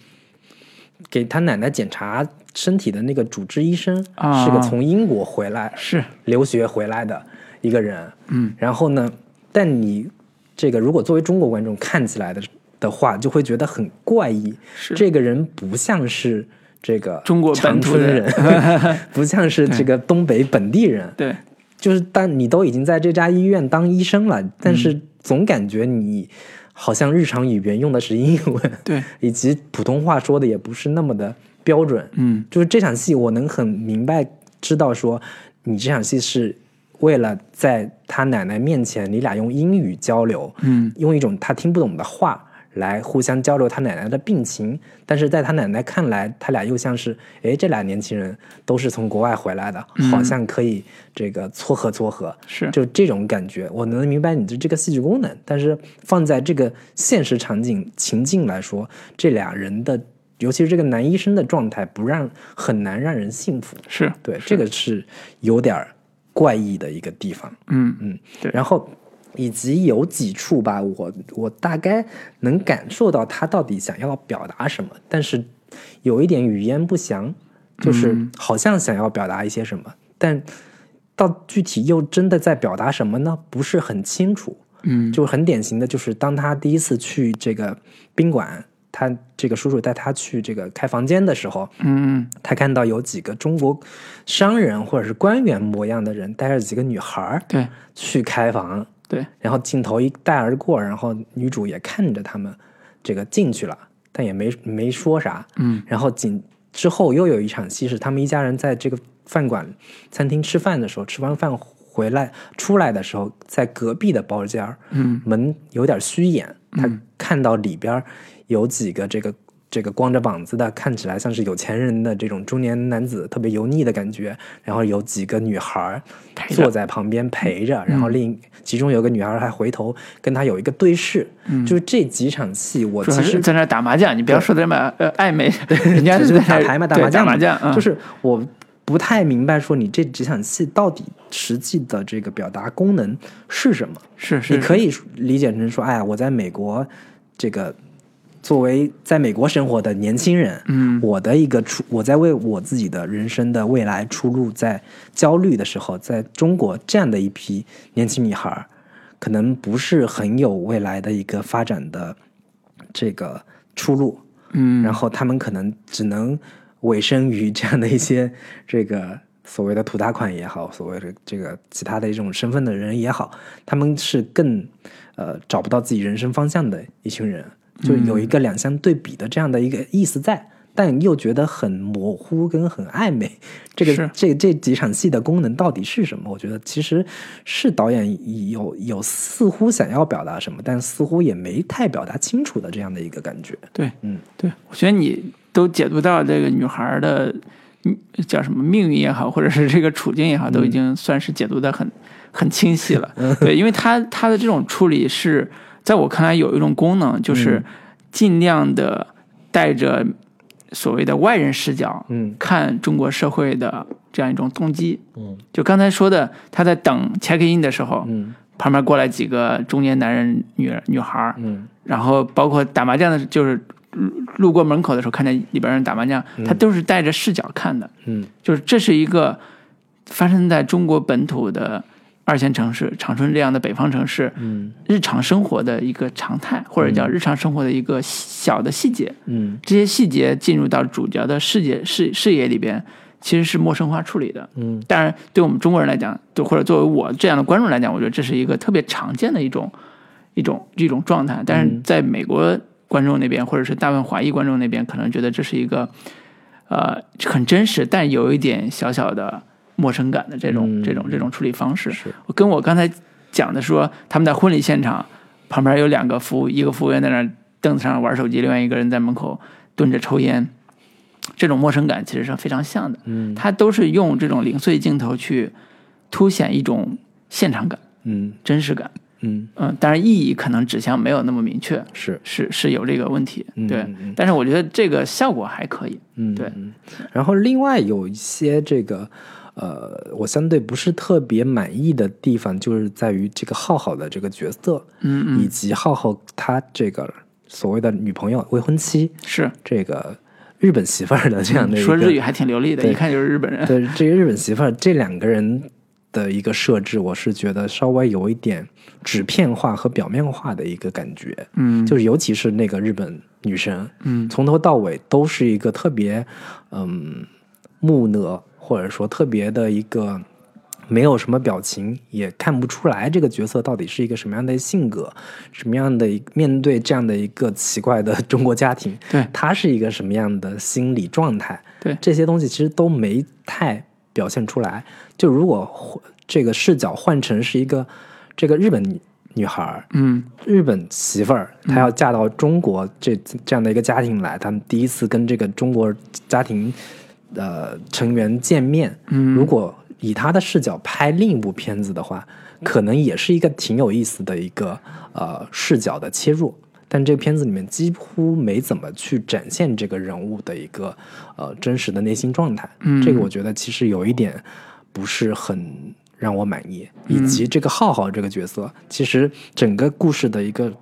Speaker 2: 给他奶奶检查身体的那个主治医生
Speaker 1: 啊。
Speaker 2: 是个从英国回来
Speaker 1: 是。
Speaker 2: 留学回来的一个人，
Speaker 1: 嗯，
Speaker 2: 然后呢，但你这个如果作为中国观众看起来的的话，就会觉得很怪异，
Speaker 1: 是。
Speaker 2: 这个人不像是这个
Speaker 1: 中国本
Speaker 2: 长
Speaker 1: 土的
Speaker 2: 春人，[LAUGHS] 不像是这个东北本地人，
Speaker 1: 对，
Speaker 2: 就是当你都已经在这家医院当医生了，但是总感觉你好像日常语言用的是英文，
Speaker 1: 对，[LAUGHS]
Speaker 2: 以及普通话说的也不是那么的标准，
Speaker 1: 嗯。
Speaker 2: 就是这场戏，我能很明白知道说，你这场戏是为了在他奶奶面前，你俩用英语交流，
Speaker 1: 嗯。
Speaker 2: 用一种他听不懂的话来互相交流他奶奶的病情，但是在他奶奶看来，他俩又像是，哎，这俩年轻人都是从国外回来的，好像可以这个撮合撮合，
Speaker 1: 是。
Speaker 2: 就这种感觉，我能明白你的这个戏剧功能，但是放在这个现实场景情境来说，这俩人的，尤其是这个男医生的状态，不让很难让人信服。
Speaker 1: 是，
Speaker 2: 对，这个是有点儿怪异的一个地方。
Speaker 1: 嗯
Speaker 2: 嗯，
Speaker 1: 对
Speaker 2: 然后以及有几处吧，我我大概能感受到他到底想要表达什么，但是有一点语焉不详，就是
Speaker 1: 嗯
Speaker 2: 好像想要表达一些什么，但到具体又真的在表达什么呢？不是很清楚。
Speaker 1: 嗯
Speaker 2: 就很典型的就是当他第一次去这个宾馆，他这个叔叔带他去这个开房间的时候，
Speaker 1: 嗯。
Speaker 2: 他看到有几个中国商人或者是官员模样的人带着几个女孩儿
Speaker 1: 对。
Speaker 2: 去开房，
Speaker 1: 对，
Speaker 2: 然后镜头一带而过，然后女主也看着他们这个进去了，但也没没说啥。
Speaker 1: 嗯。
Speaker 2: 然后紧之后又有一场戏是他们一家人在这个饭馆餐厅吃饭的时候，吃完饭回来出来的时候，在隔壁的包间儿
Speaker 1: 嗯。
Speaker 2: 门有点虚掩，他看到里边儿有几个这个这个光着膀子的，看起来像是有钱人的这种中年男子，特别油腻的感觉。然后有几个女孩坐在旁边陪着，然后另其中有个女孩还回头跟他有一个对视。嗯就是这几场戏，我其实
Speaker 1: 在那打麻将，你不要说的这么呃暧昧，[LAUGHS] 人家
Speaker 2: 就是是
Speaker 1: 在
Speaker 2: 打牌嘛，
Speaker 1: 打
Speaker 2: 麻将，
Speaker 1: 打麻将，嗯
Speaker 2: 就是我不太明白说你这几场戏到底实际的这个表达功能是什么。
Speaker 1: 是是，
Speaker 2: 你可以理解成说，哎呀，我在美国这个作为在美国生活的年轻人，
Speaker 1: 嗯。
Speaker 2: 我的一个出，我在为我自己的人生的未来出路在焦虑的时候，在中国这样的一批年轻女孩儿，可能不是很有未来的一个发展的这个出路，
Speaker 1: 嗯。
Speaker 2: 然后他们可能只能委身于这样的一些这个所谓的土大款也好，所谓的这个其他的一种身份的人也好，他们是更呃找不到自己人生方向的一群人，就有一个两相对比的这样的一个意思在。但又觉得很模糊跟很暧昧。这个
Speaker 1: 是
Speaker 2: 这这几场戏的功能到底是什么？我觉得其实是导演有有似乎想要表达什么，但似乎也没太表达清楚的这样的一个感觉。
Speaker 1: 对，
Speaker 2: 嗯，
Speaker 1: 对，我觉得你都解读到这个女孩的嗯叫什么命运也好，或者是这个处境也好，都已经算是解读的很很清晰了。对，因为她她的这种处理是在我看来有一种功能，就是尽量的带着所谓的外人视角，
Speaker 2: 嗯。
Speaker 1: 看中国社会的这样一种动机。
Speaker 2: 嗯。
Speaker 1: 就刚才说的，他在等 check in 的时候，
Speaker 2: 嗯。
Speaker 1: 旁边过来几个中年男人、女人女孩儿，
Speaker 2: 嗯。
Speaker 1: 然后包括打麻将的，就是路路过门口的时候看见里边人打麻将，他都是带着视角看的，
Speaker 2: 嗯。
Speaker 1: 就是这是一个发生在中国本土的二线城市长春这样的北方城市
Speaker 2: 嗯
Speaker 1: 日常生活的一个常态，或者叫日常生活的一个小的细节。
Speaker 2: 嗯
Speaker 1: 这些细节进入到主角的视野视视野里边，其实是陌生化处理的。
Speaker 2: 嗯
Speaker 1: 当然，对我们中国人来讲，就或者作为我这样的观众来讲，我觉得这是一个特别常见的一种一种一种状态。但是在美国观众那边，或者是大部分华裔观众那边，可能觉得这是一个呃很真实，但有一点小小的陌生感的这种、
Speaker 2: 嗯
Speaker 1: 这种这种处理方式。
Speaker 2: 是
Speaker 1: 跟我刚才讲的说，他们在婚礼现场旁边有两个服务，一个服务员在那凳子上玩手机，另外一个人在门口蹲着抽烟。这种陌生感其实是非常像的，
Speaker 2: 嗯
Speaker 1: 它都是用这种零碎镜头去凸显一种现场感、
Speaker 2: 嗯
Speaker 1: 真实感。
Speaker 2: 嗯
Speaker 1: 嗯，当然意义可能指向没有那么明确，
Speaker 2: 是
Speaker 1: 是是有这个问题，对。但是我觉得这个效果还可以，
Speaker 2: 嗯，
Speaker 1: 对
Speaker 2: 嗯。然后另外有一些这个，呃，我相对不是特别满意的地方，就是在于这个浩浩的这个角色，
Speaker 1: 嗯嗯，
Speaker 2: 以及浩浩他这个所谓的女朋友、未婚妻，
Speaker 1: 是
Speaker 2: 这个日本媳妇儿的这样的
Speaker 1: 说日语还挺流利的，一看就是日本人。
Speaker 2: 对这个日本媳妇儿这两个人的一个设置，我是觉得稍微有一点纸片化和表面化的一个感觉。
Speaker 1: 嗯，
Speaker 2: 就是尤其是那个日本女生，
Speaker 1: 嗯
Speaker 2: 从头到尾都是一个特别嗯木讷，或者说特别的一个没有什么表情，也看不出来这个角色到底是一个什么样的性格，什么样的一面对这样的一个奇怪的 [LAUGHS] 中国家庭，
Speaker 1: 对
Speaker 2: 他是一个什么样的心理状态，
Speaker 1: 对
Speaker 2: 这些东西其实都没太表现出来。就如果换这个视角换成是一个这个日本女女孩儿，
Speaker 1: 嗯
Speaker 2: 日本媳妇儿，她要嫁到中国这这样的一个家庭来，他们第一次跟这个中国家庭呃成员见面，
Speaker 1: 嗯
Speaker 2: 如果以他的视角拍另一部片子的话，可能也是一个挺有意思的一个呃视角的切入。但这个片子里面几乎没怎么去展现这个人物的一个呃真实的内心状态，
Speaker 1: 嗯
Speaker 2: 这个我觉得其实有一点不是很让我满意，以及这个浩浩这个角色，其实整个故事的一个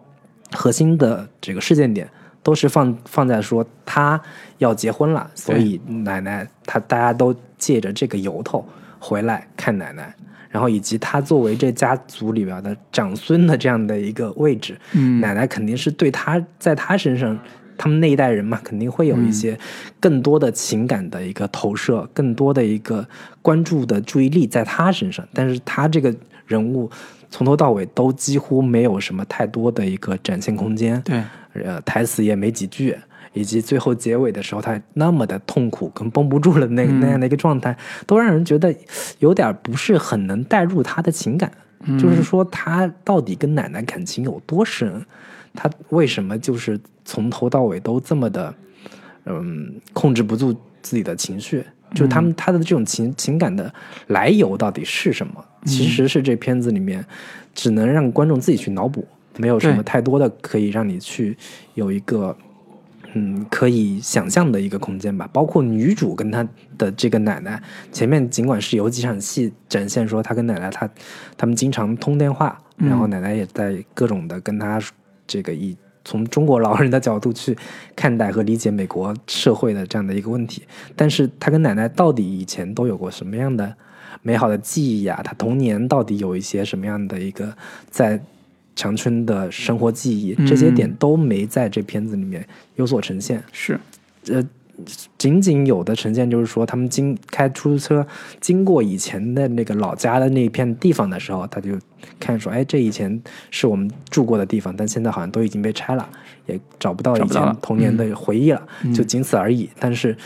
Speaker 2: 核心的这个事件点都是放放在说他要结婚了，所以奶奶他大家都借着这个由头回来看奶奶。然后以及他作为这家族里边的长孙的这样的一个位置，
Speaker 1: 嗯
Speaker 2: 奶奶肯定是对他在他身上，他们那一代人嘛，肯定会有一些更多的情感的一个投射，更多的一个关注的注意力在他身上。但是他这个人物从头到尾都几乎没有什么太多的一个展现空间，
Speaker 1: 对，
Speaker 2: 呃，台词也没几句。以及最后结尾的时候，他那么的痛苦跟绷不住了那那样的一个状态，都让人觉得有点不是很能带入他的情感。就是说，他到底跟奶奶感情有多深？他为什么就是从头到尾都这么的，嗯，控制不住自己的情绪？就是他们他的这种情情感的来由到底是什么？其实是这片子里面只能让观众自己去脑补，没有什么太多的可以让你去有一个嗯可以想象的一个空间吧。包括女主跟她的这个奶奶，前面尽管是有几场戏展现说她跟奶奶她他们经常通电话，然后奶奶也在各种的跟她这个以从中国老人的角度去看待和理解美国社会的这样的一个问题。但是她跟奶奶到底以前都有过什么样的美好的记忆呀、她童年到底有一些什么样的一个在长春的生活记忆，这些点都没在这片子里面有所呈现。
Speaker 1: 是，
Speaker 2: 呃，仅仅有的呈现就是说，他们经开出租车经过以前的那个老家的那片地方的时候，他就看说，哎，这以前是我们住过的地方，但现在好像都已经被拆了，也找不到以前童年的回忆了，就仅此而已。但是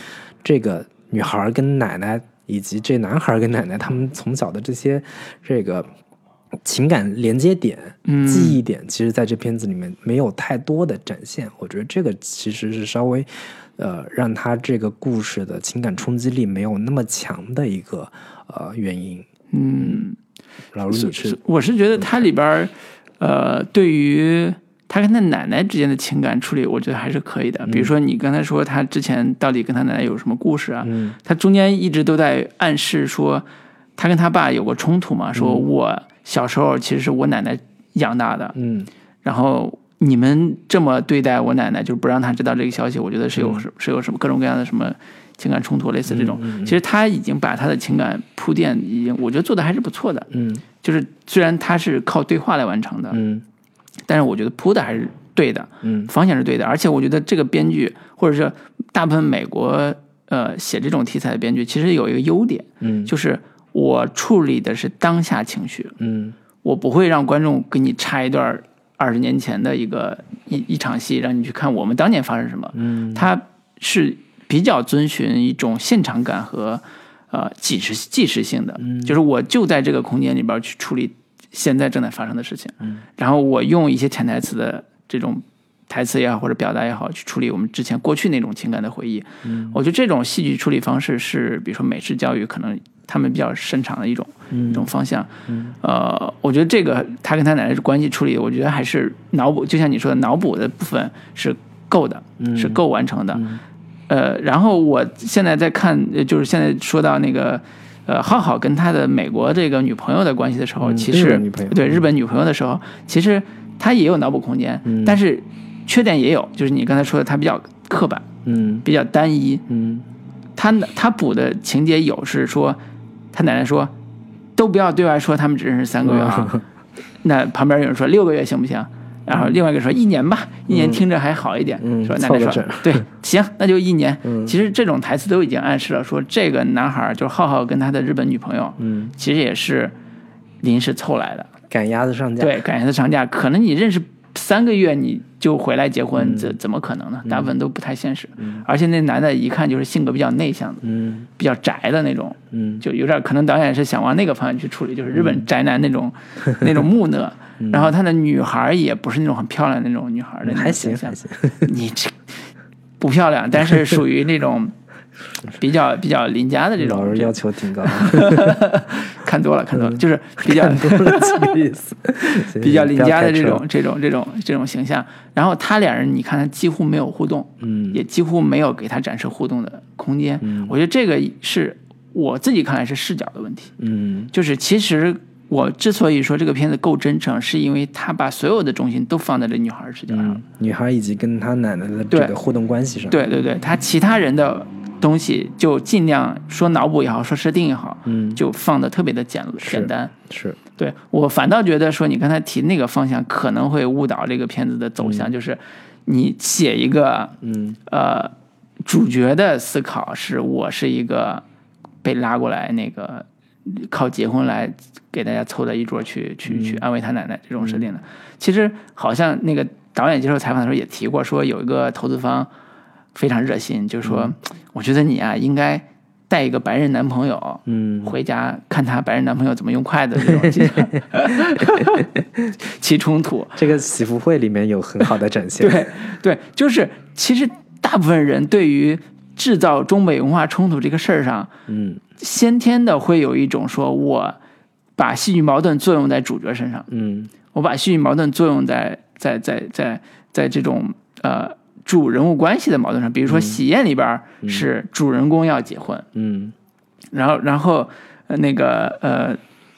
Speaker 2: 这个女孩儿跟奶奶以及这男孩儿跟奶奶他们从小的这些这个情感连接点、
Speaker 1: 嗯
Speaker 2: 记忆点，其实在这片子里面没有太多的展现。我觉得这个其实是稍微呃让他这个故事的情感冲击力没有那么强的一个呃原因。
Speaker 1: 嗯，
Speaker 2: 老卢，你是
Speaker 1: 我是觉得它里边儿，呃，对于他跟他奶奶之间的情感处理，我觉得还是可以的。比如说你刚才说他之前到底跟他奶奶有什么故事啊？
Speaker 2: 嗯
Speaker 1: 他中间一直都在暗示说，他跟他爸有过冲突嘛，说我小时候其实是我奶奶养大的，
Speaker 2: 嗯。
Speaker 1: 然后你们这么对待我奶奶，就是不让她知道这个消息，我觉得是有、是有什么各种各样的什么情感冲突，类似这种。其实他已经把他的情感铺垫，已经我觉得做的还是不错的。
Speaker 2: 嗯。
Speaker 1: 就是虽然他是靠对话来完成的，
Speaker 2: 嗯。
Speaker 1: 但是我觉得铺的还是对的，
Speaker 2: 嗯。
Speaker 1: 方向是对的。而且我觉得这个编剧，或者是大部分美国呃写这种题材的编剧，其实有一个优点，
Speaker 2: 嗯。
Speaker 1: 就是我处理的是当下情绪，
Speaker 2: 嗯
Speaker 1: 我不会让观众给你插一段二十年前的一个一一场戏，让你去看我们当年发生什么。
Speaker 2: 嗯
Speaker 1: 它是比较遵循一种现场感和呃即时即时性的，就是我就在这个空间里边去处理现在正在发生的事情，嗯然后我用一些潜台词的这种台词也好或者表达也好，去处理我们之前过去那种情感的回忆。嗯我觉得这种戏剧处理方式是，比如说美式教育可能他们比较擅长的一种、一种方向。呃，我觉得这个他跟他奶奶的关系处理，我觉得还是脑补，就像你说的，脑补的部分是够的，是够完成的。呃，然后我现在在看，呃就是现在说到那个。呃，浩浩跟他的美国这个女朋友的关系的时候，
Speaker 2: 嗯
Speaker 1: 其实对日本女朋友的时候，其实他也有脑补空间，
Speaker 2: 嗯
Speaker 1: 但是缺点也有，就是你刚才说的，他比较刻板，
Speaker 2: 嗯
Speaker 1: 比较单一。
Speaker 2: 嗯
Speaker 1: 他他补的情节有是说，他奶奶说，都不要对外说他们只认识三个月啊。那旁边有人说六个月行不行？然后另外一个说一年吧，一年听着还好一点。
Speaker 2: 嗯
Speaker 1: 说奶奶说对，[LAUGHS] 行，那就一年。
Speaker 2: 嗯
Speaker 1: 其实这种台词都已经暗示了，说这个男孩儿就是浩浩跟他的日本女朋友，
Speaker 2: 嗯，
Speaker 1: 其实也是临时凑来的。
Speaker 2: 赶鸭子上架。
Speaker 1: 对，赶鸭子上架，可能你认识三个月你就回来结婚，怎、怎么可能呢？大部分都不太现实。而且那男的一看就是性格比较内向的，
Speaker 2: 嗯
Speaker 1: 比较宅的那种，
Speaker 2: 嗯
Speaker 1: 就有点可能导演是想往那个方向去处理，就是日本宅男那种、[LAUGHS] 那种木讷。然后他的女孩也不是那种很漂亮的那种女孩的
Speaker 2: 还行
Speaker 1: 形象
Speaker 2: 还行。
Speaker 1: 你这不漂亮，但是属于那种比较比较邻家的这种
Speaker 2: 老，人要求挺高，
Speaker 1: 看多了看多了，就是比较。比较邻家的这种 [LAUGHS] 这种这种这种形象。然后他俩人，你看他几乎没有互动，
Speaker 2: 嗯
Speaker 1: 也几乎没有给他展示互动的空间。我觉得这个是我自己看来是视角的问题。
Speaker 2: 嗯
Speaker 1: 就是其实我之所以说这个片子够真诚，是因为他把所有的重心都放在这女孩视角上。
Speaker 2: 嗯，女孩以及跟他奶奶的这个互动关系上。，
Speaker 1: 对对对，他其他人的东西就尽量说脑补也好，说设定也好，
Speaker 2: 嗯，
Speaker 1: 就放的特别的简简单。
Speaker 2: 是，
Speaker 1: 对我反倒觉得说，你刚才提那个方向可能会误导这个片子的走向，就是你写一个
Speaker 2: 嗯。
Speaker 1: 呃主角的思考是我是一个被拉过来那个靠结婚来给大家凑在一桌去去去安慰他奶奶这种设定的。其实好像那个导演接受采访的时候也提过，说有一个投资方非常热心，就说、我觉得你啊应该带一个白人男朋友。
Speaker 2: 嗯
Speaker 1: 回家看他白人男朋友怎么用筷子这种技巧 [LAUGHS] 起冲突。
Speaker 2: 这个喜福会里面有很好的展现。[LAUGHS]
Speaker 1: 对对，就是其实大部分人对于制造中美文化冲突这个事儿上，
Speaker 2: 嗯
Speaker 1: 先天的会有一种说我把戏剧矛盾作用在主角身上，
Speaker 2: 嗯
Speaker 1: 我把戏剧矛盾作用在在在在在这种呃主人物关系的矛盾上，比如说《喜宴》里边是主人公要结婚，
Speaker 2: 嗯。
Speaker 1: 然后然后呃那个呃，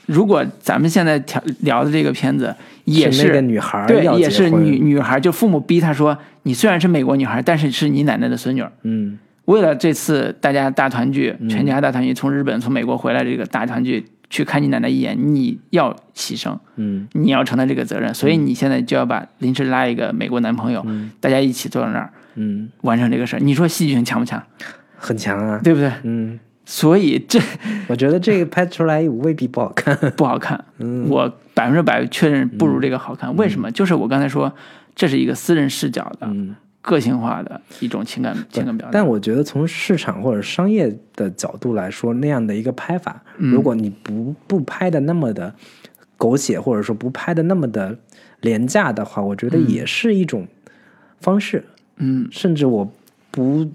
Speaker 1: 如果咱们现在聊聊的这个片子也
Speaker 2: 是那个女孩儿
Speaker 1: 对也是女女孩，就父母逼她说，你虽然是美国女孩，但是是你奶奶的孙女儿。
Speaker 2: 嗯。
Speaker 1: 为了这次大家大团聚，全家大团聚，从日本从美国回来这个大团聚，去看你奶奶一眼，你要牺牲，
Speaker 2: 嗯
Speaker 1: 你要承担这个责任，所以你现在就要把临时拉一个美国男朋友，嗯大家一起坐在那儿
Speaker 2: 嗯，
Speaker 1: 完成这个事儿。你说戏剧性强不强？
Speaker 2: 很强啊。
Speaker 1: 对不对？
Speaker 2: 嗯，
Speaker 1: 所以这
Speaker 2: 我觉得这个 [LAUGHS] 拍出来未必不好看。
Speaker 1: 不好看，嗯我百分之百确认不如这个好看。为什么？就是我刚才说，这是一个私人视角的、
Speaker 2: 嗯，
Speaker 1: 个性化的一种情感情感表达。
Speaker 2: 但我觉得从市场或者商业的角度来说，那样的一个拍法，
Speaker 1: 嗯
Speaker 2: 如果你不不拍的那么的狗血，或者说不拍的那么的廉价的话，我觉得也是一种方式。
Speaker 1: 嗯，
Speaker 2: 甚至我不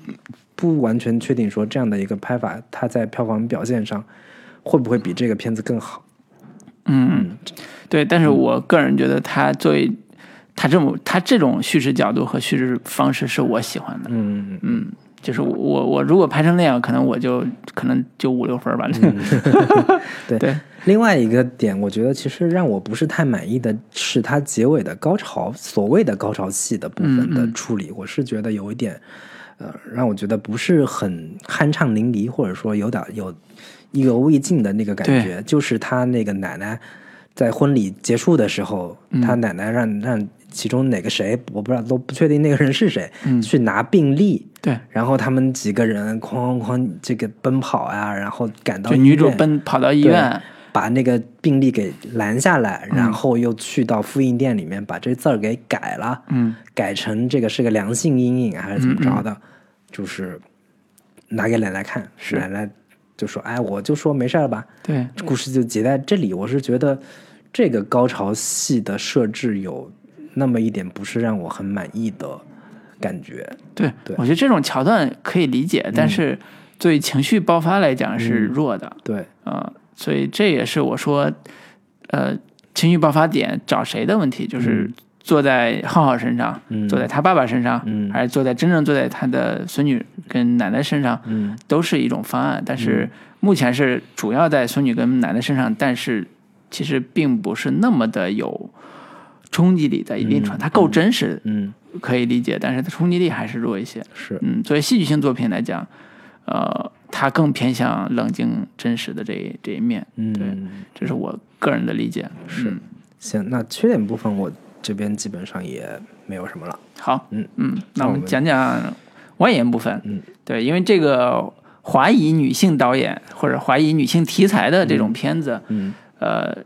Speaker 2: 不完全确定说这样的一个拍法，它在票房表现上会不会比这个片子更好。
Speaker 1: 嗯，对，但是我个人觉得它作为他这么他这种叙事角度和叙事方式是我喜欢的。
Speaker 2: 嗯，
Speaker 1: 嗯，就是我我我如果拍成那样，可能我就可能就五六分吧。[LAUGHS]
Speaker 2: 对
Speaker 1: 对，
Speaker 2: 另外一个点，我觉得其实让我不是太满意的是它结尾的高潮，所谓的高潮戏的部分的处理，我是觉得有一点，呃，让我觉得不是很酣畅淋漓，或者说有点有意犹未尽的那个感觉。就是他那个奶奶在婚礼结束的时候，他奶奶让让其中哪个谁，我不知道都不确定那个人是谁，去拿病历。
Speaker 1: 对，
Speaker 2: 然后他们几个人哐哐哐这个奔跑啊，然后赶到
Speaker 1: 就女主奔跑到医院，
Speaker 2: 把那个病历给拦下来，
Speaker 1: 嗯。
Speaker 2: 然后又去到复印店里面把这字儿给改了，
Speaker 1: 嗯，
Speaker 2: 改成这个是个良性阴影还是怎么着的，就是拿给奶奶看，
Speaker 1: 是。
Speaker 2: 奶奶就说：“哎，我就说没事儿吧。
Speaker 1: 对，”
Speaker 2: 故事就结在这里。我是觉得这个高潮戏的设置有那么一点不是让我很满意的感觉。
Speaker 1: 对，我觉得这种桥段可以理解，但是作为情绪爆发来讲是弱的，
Speaker 2: 对，
Speaker 1: 啊，所以这也是我说，呃，情绪爆发点找谁的问题，就是坐在浩浩身上，
Speaker 2: 嗯。
Speaker 1: 坐在他爸爸身上，
Speaker 2: 嗯。
Speaker 1: 还是坐在真正坐在他的孙女跟奶奶身上，
Speaker 2: 嗯。
Speaker 1: 都是一种方案。但是目前是主要在孙女跟奶奶身上，但是其实并不是那么的有冲击力在一定程度，它够真实，
Speaker 2: 嗯，
Speaker 1: 可以理解，但是它冲击力还是弱一些。
Speaker 2: 是，
Speaker 1: 嗯，作为戏剧性作品来讲，呃，它更偏向冷静真实的这一这一面。嗯对，
Speaker 2: 嗯，
Speaker 1: 这是我个人的理解。
Speaker 2: 是
Speaker 1: 嗯
Speaker 2: 行。那缺点部分我这边基本上也没有什么了。
Speaker 1: 好，
Speaker 2: 嗯
Speaker 1: 嗯，那
Speaker 2: 那我们
Speaker 1: 我们讲讲外延部分。
Speaker 2: 嗯，
Speaker 1: 对，因为这个华裔女性导演或者华裔女性题材的这种片子，
Speaker 2: 嗯，
Speaker 1: 呃，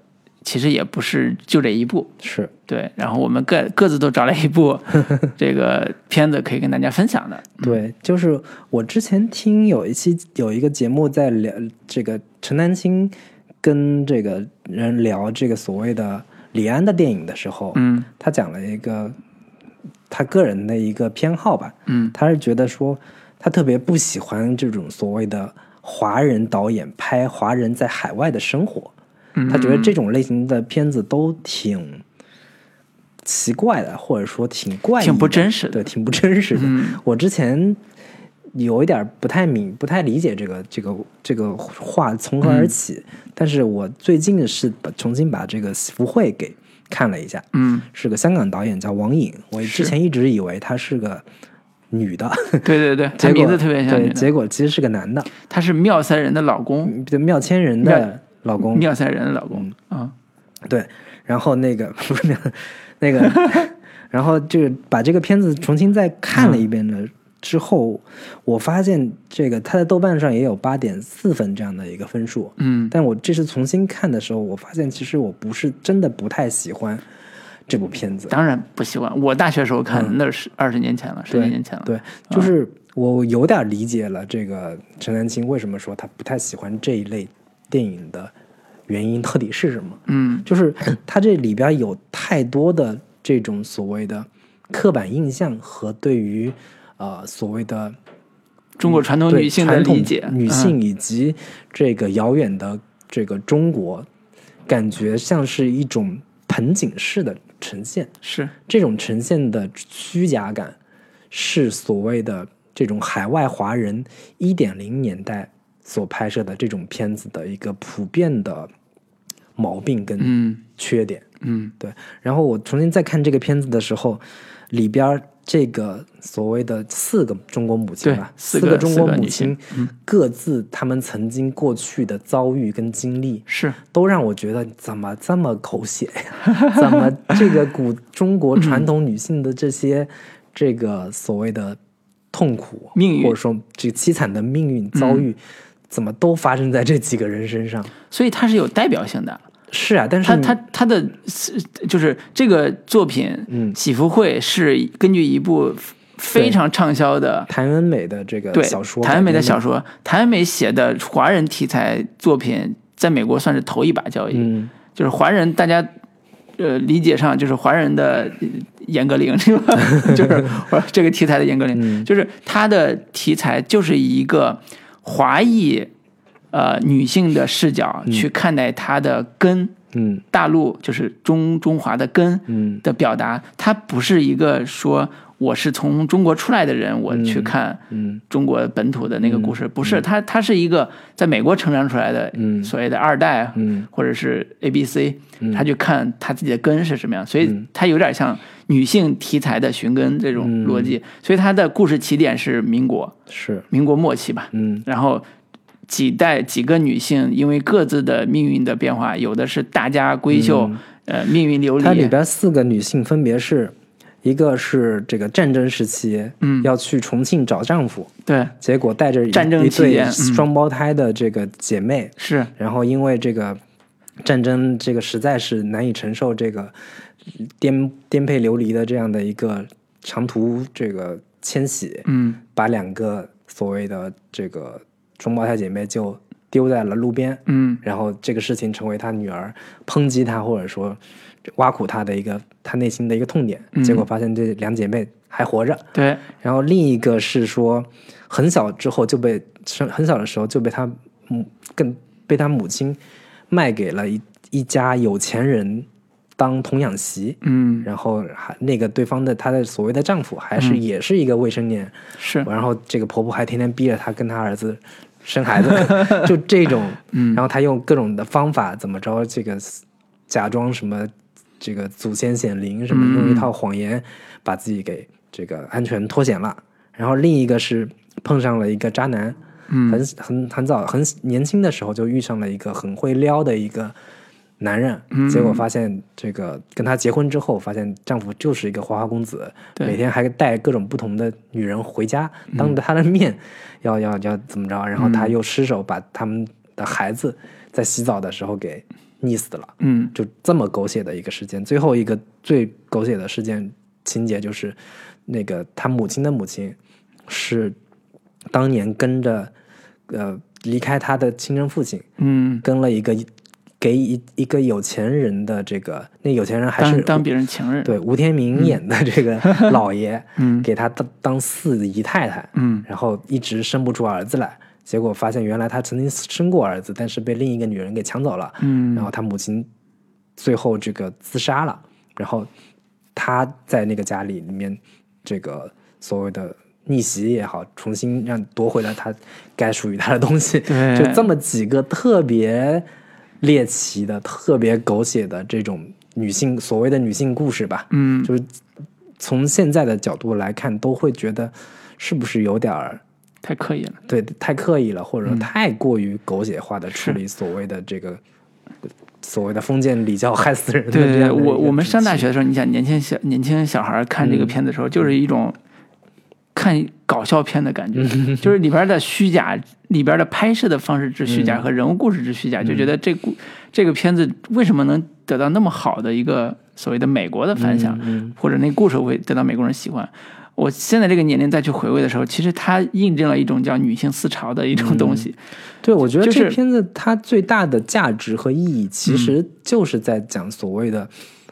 Speaker 1: 其实也不是就这一部。
Speaker 2: 是，
Speaker 1: 对，然后我们各各自都找了一部 [LAUGHS] 这个片子可以跟大家分享的。
Speaker 2: 对，就是我之前听有一期有一个节目在聊这个陈丹青跟这个人聊这个所谓的李安的电影的时候，
Speaker 1: 嗯。
Speaker 2: 他讲了一个他个人的一个偏好吧，
Speaker 1: 嗯
Speaker 2: 他是觉得说他特别不喜欢这种所谓的华人导演拍华人在海外的生活，
Speaker 1: 嗯，
Speaker 2: 他觉得这种类型的片子都挺奇怪的，或者说挺怪
Speaker 1: 挺不真实的
Speaker 2: 对，挺不真实的。
Speaker 1: 嗯。
Speaker 2: 我之前有一点不太明、不太理解这个这个这个话从何而起，但是我最近是把重新把这个《福慧》给看了一下，
Speaker 1: 嗯，
Speaker 2: 是个香港导演叫王颖，我之前一直以为他是个女的，
Speaker 1: 对对对，[LAUGHS]
Speaker 2: 结果
Speaker 1: 他名字特别像女
Speaker 2: 对，
Speaker 1: 的，
Speaker 2: 结果其实是个男的，
Speaker 1: 他是妙三人的老公，
Speaker 2: 就妙千人的老公，[LAUGHS]
Speaker 1: 妙赛人的老公。啊。
Speaker 2: 对，然后那个 [LAUGHS] 不是那个，[LAUGHS] 然后就把这个片子重新再看了一遍了之后，我发现这个他在豆瓣上也有八点四分这样的一个分数，
Speaker 1: 嗯。
Speaker 2: 但我这次重新看的时候，我发现其实我不是真的不太喜欢这部片子，
Speaker 1: 当然不喜欢。我大学时候看，那是二十年前了，十
Speaker 2: 对
Speaker 1: 几年前了。
Speaker 2: 对，就是我有点理解了这个陈丹青为什么说他不太喜欢这一类电影的原因到底是什么。
Speaker 1: 嗯
Speaker 2: 就是它这里边有太多的这种所谓的刻板印象和对于呃所谓的
Speaker 1: 中国传统女性的理解，嗯
Speaker 2: 女性以及这个遥远的这个中国，感觉像是一种盆景式的呈现。
Speaker 1: 嗯是
Speaker 2: 这种呈现的虚假感，是所谓的这种海外华人一点零年代所拍摄的这种片子的一个普遍的毛病跟
Speaker 1: 嗯。
Speaker 2: 缺点。
Speaker 1: 嗯。
Speaker 2: 对，然后我重新再看这个片子的时候，里边这个所谓的四个中国母亲吧，
Speaker 1: 四个
Speaker 2: 四中国母亲各自他们曾经过去的遭遇跟经历，
Speaker 1: 是。
Speaker 2: 都让我觉得怎么这么狗血呀？[LAUGHS] 怎么这个古中国传统女性的这些、这个所谓的痛苦
Speaker 1: 命运嗯
Speaker 2: 或者说这个凄惨的命运遭遇，怎么都发生在这几个人身上？
Speaker 1: 所以它是有代表性的。
Speaker 2: 是啊，但是你
Speaker 1: 他他他的就是这个作品，
Speaker 2: 嗯《
Speaker 1: 喜福会》是根据一部非常畅销的
Speaker 2: 谭恩美的这个
Speaker 1: 对
Speaker 2: 小说，
Speaker 1: 谭恩美的小，说，谭恩美写的华人题材作品，在美国算是头一把交椅，
Speaker 2: 嗯，
Speaker 1: 就是华人大家。呃，理解上就是华人的呃严歌苓是吧？[LAUGHS] 就是这个题材的严歌苓，
Speaker 2: 嗯
Speaker 1: 就是他的题材就是一个华裔呃女性的视角去看待她的根，
Speaker 2: 嗯。
Speaker 1: 大陆就是中中华的根
Speaker 2: 嗯。
Speaker 1: 的表达，它不是一个说我是从中国出来的人，我去看
Speaker 2: 嗯
Speaker 1: 中国本土的那个故事，不是，它它是一个在美国成长出来的
Speaker 2: 嗯。
Speaker 1: 所谓的二代，
Speaker 2: 嗯。
Speaker 1: 或者是 A B C，
Speaker 2: 嗯。
Speaker 1: 他去看他自己的根是什么样，所以它有点像女性题材的寻根这种
Speaker 2: 嗯。
Speaker 1: 逻辑，所以它的故事起点是民国，
Speaker 2: 是，
Speaker 1: 民国末期吧，
Speaker 2: 嗯。
Speaker 1: 然后几代几个女性因为各自的命运的变化，有的是大家闺秀，呃，命运流
Speaker 2: 离。它里，边四个女性分别是。一个是这个战争时期，
Speaker 1: 嗯。
Speaker 2: 要去重庆找丈夫，
Speaker 1: 对，
Speaker 2: 结果带着一
Speaker 1: 战争
Speaker 2: 一对
Speaker 1: 期间嗯。
Speaker 2: 双胞胎的这个姐妹，
Speaker 1: 是，
Speaker 2: 然后因为这个战争，这个实在是难以承受这个颠颠沛流离的这样的一个长途这个迁徙，
Speaker 1: 嗯。
Speaker 2: 把两个所谓的这个双胞胎姐妹就丢在了路边，
Speaker 1: 嗯。
Speaker 2: 然后这个事情成为他女儿抨击他或者说挖苦他的一个他内心的一个痛点，
Speaker 1: 嗯。
Speaker 2: 结果发现这两姐妹还活着，
Speaker 1: 对，
Speaker 2: 然后另一个是说，很小之后就被生很小的时候就被他母更被他母亲卖给了一一家有钱人当童养媳，
Speaker 1: 嗯。
Speaker 2: 然后还那个对方的她的所谓的丈夫还是、也是一个未成年，
Speaker 1: 是，
Speaker 2: 然后这个婆婆还天天逼着她跟她儿子生孩子，[LAUGHS] 就这种，
Speaker 1: 嗯。
Speaker 2: 然后她用各种的方法怎么着这个假装什么这个祖先显灵什么，
Speaker 1: 嗯。
Speaker 2: 用一套谎言把自己给这个安全脱险了。然后另一个是碰上了一个渣男，
Speaker 1: 嗯。
Speaker 2: 很很很早很年轻的时候就遇上了一个很会撩的一个男人，
Speaker 1: 嗯。
Speaker 2: 结果发现这个跟她结婚之后，发现丈夫就是一个花花公子，每天还带各种不同的女人回家，当着她的面要要要怎么着，然后他又失手把他们的孩子在洗澡的时候给溺死了。
Speaker 1: 嗯。
Speaker 2: 就这么狗血的一个事件。最后一个最狗血的事件情节就是，那个她母亲的母亲是当年跟着呃离开她的亲生父亲，
Speaker 1: 嗯，
Speaker 2: 跟了一个给一一个有钱人的这个那有钱人还是
Speaker 1: 当当别人情人，
Speaker 2: 对吴天明演的这个老爷，
Speaker 1: 嗯
Speaker 2: 给他当当四姨太太，
Speaker 1: 嗯
Speaker 2: 然后一直生不出儿子来。结果发现，原来他曾经生过儿子，但是被另一个女人给抢走了。
Speaker 1: 嗯
Speaker 2: 然后他母亲最后这个自杀了，然后他在那个家里里面这个所谓的逆袭也好，重新让夺回了他该属于他的东西，就这么几个特别猎奇的、特别狗血的这种女性所谓的女性故事吧，
Speaker 1: 嗯。
Speaker 2: 就是从现在的角度来看，都会觉得是不是有点儿。
Speaker 1: 太刻意了，
Speaker 2: 对，太刻意了，或
Speaker 1: 嗯
Speaker 2: 者说太过于狗血化的处理所谓的这个所谓的封建礼教害死人的
Speaker 1: 对对对，我我们上大学的时候，你想年轻小年轻小孩看这个片子的时候，就是一种看搞笑片的感觉，[LAUGHS] 就是里边的虚假，里边的拍摄的方式之虚假和人物故事之虚假，就觉得这故这个片子为什么能得到那么好的一个所谓的美国的反响，
Speaker 2: 嗯
Speaker 1: 或者那故事会得到美国人喜欢。我现在这个年龄再去回味的时候，其实它印证了一种叫女性思潮的一种东西。
Speaker 2: 对，我觉得这片子它最大的价值和意义，其实就是在讲所谓的。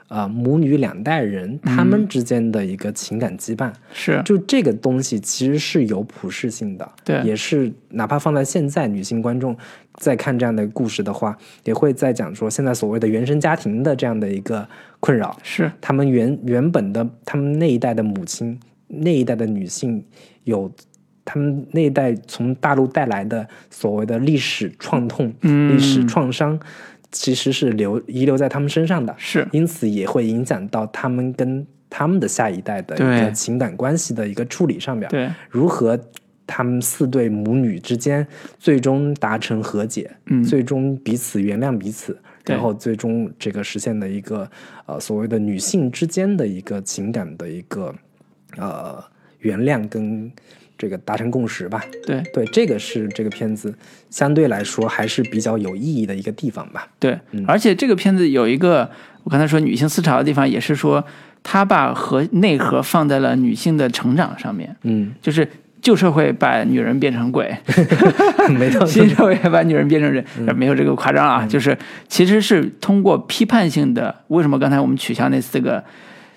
Speaker 2: 呃，母女两代人他们之间的一个情感羁绊，
Speaker 1: 是，
Speaker 2: 就这个东西其实是有普适性的，
Speaker 1: 对。
Speaker 2: 也是哪怕放在现在女性观众在看这样的故事的话，也会在讲说现在所谓的原生家庭的这样的一个困扰，
Speaker 1: 是，
Speaker 2: 他们原原本的他们那一代的母亲，那一代的女性有他们那一代从大陆带来的所谓的历史创痛、
Speaker 1: 嗯。
Speaker 2: 历史创伤，其实是留遗留在他们身上的，
Speaker 1: 是，
Speaker 2: 因此也会影响到他们跟他们的下一代的一个情感关系的一个处理上面，
Speaker 1: 对，
Speaker 2: 如何他们四对母女之间最终达成和解，
Speaker 1: 嗯。
Speaker 2: 最终彼此原谅彼此，
Speaker 1: 对
Speaker 2: 然后最终这个实现的一个呃所谓的女性之间的一个情感的一个呃原谅跟这个达成共识吧。
Speaker 1: 对，
Speaker 2: 对，这个是这个片子相对来说还是比较有意义的一个地方吧。
Speaker 1: 对，
Speaker 2: 嗯。
Speaker 1: 而且这个片子有一个我刚才说女性思潮的地方，也是说他把核内核放在了女性的成长上面，
Speaker 2: 嗯，
Speaker 1: 就是旧社会把女人变成鬼，[LAUGHS]
Speaker 2: 没错，
Speaker 1: 新社会把女人变成人，
Speaker 2: 嗯。
Speaker 1: 没有这个夸张啊，就是其实是通过批判性的，为什么刚才我们取消那四个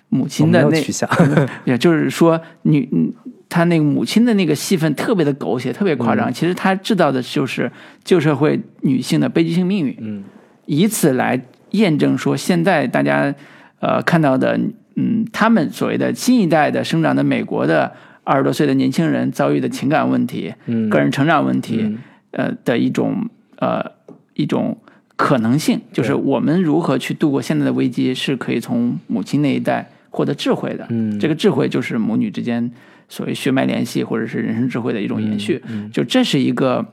Speaker 1: 母亲的那
Speaker 2: 取消。[LAUGHS]
Speaker 1: 也就是说，女嗯，她那个母亲的那个戏份特别的狗血，特别夸
Speaker 2: 嗯。
Speaker 1: 张。其实他制造的就是旧社会女性的悲剧性命运，
Speaker 2: 嗯，
Speaker 1: 以此来验证说现在大家呃看到的，嗯，他们所谓的新一代的生长的美国的二十多岁的年轻人遭遇的情感问题、
Speaker 2: 嗯。
Speaker 1: 个人成长问题，
Speaker 2: 嗯。
Speaker 1: 呃的一种呃一种可能性，就是我们如何去度过现在的危机，是可以从母亲那一代获得智慧的。
Speaker 2: 嗯。
Speaker 1: 这个智慧就是母女之间所谓血脉联系或者是人生智慧的一种延续。
Speaker 2: 嗯
Speaker 1: 就这是一个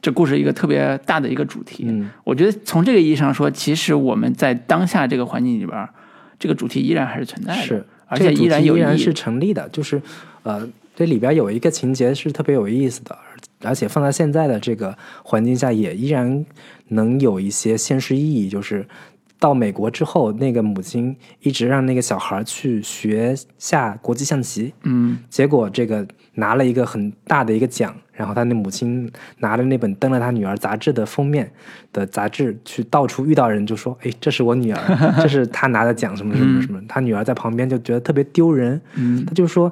Speaker 1: 这故事一个特别大的一个主题。
Speaker 2: 嗯
Speaker 1: 我觉得从这个意义上说，其实我们在当下这个环境里边，这个主题依然还是存在的，
Speaker 2: 是，
Speaker 1: 而且依然有。
Speaker 2: 依然是成立的。就是呃，这里边有一个情节是特别有意思的，而且放在现在的这个环境下，也依然能有一些现实意义。就是到美国之后，那个母亲一直让那个小孩去学下国际象棋，
Speaker 1: 嗯
Speaker 2: 结果这个拿了一个很大的一个奖，然后他那母亲拿着那本登了他女儿杂志的封面的杂志去到处遇到人就说：“哎，这是我女儿，[LAUGHS] 这是她拿的奖，什么什么什么。他女儿在旁边就觉得特别丢人，
Speaker 1: 嗯
Speaker 2: 他就说：“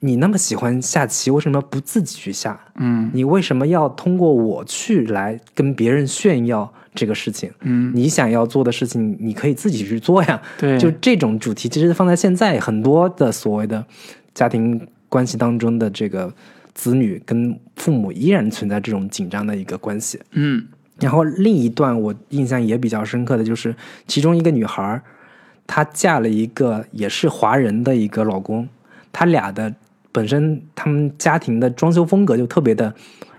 Speaker 2: 你那么喜欢下棋，为什么不自己去下？
Speaker 1: 嗯
Speaker 2: 你为什么要通过我去来跟别人炫耀这个事情？
Speaker 1: 嗯，
Speaker 2: 你想要做的事情，你可以自己去做呀。”
Speaker 1: 对，
Speaker 2: 就这种主题，其实放在现在很多的所谓的家庭关系当中的这个子女跟父母依然存在这种紧张的一个关系。
Speaker 1: 嗯
Speaker 2: 然后另一段我印象也比较深刻的就是，其中一个女孩，她嫁了一个也是华人的一个老公，他俩的本身他们家庭的装修风格就特别的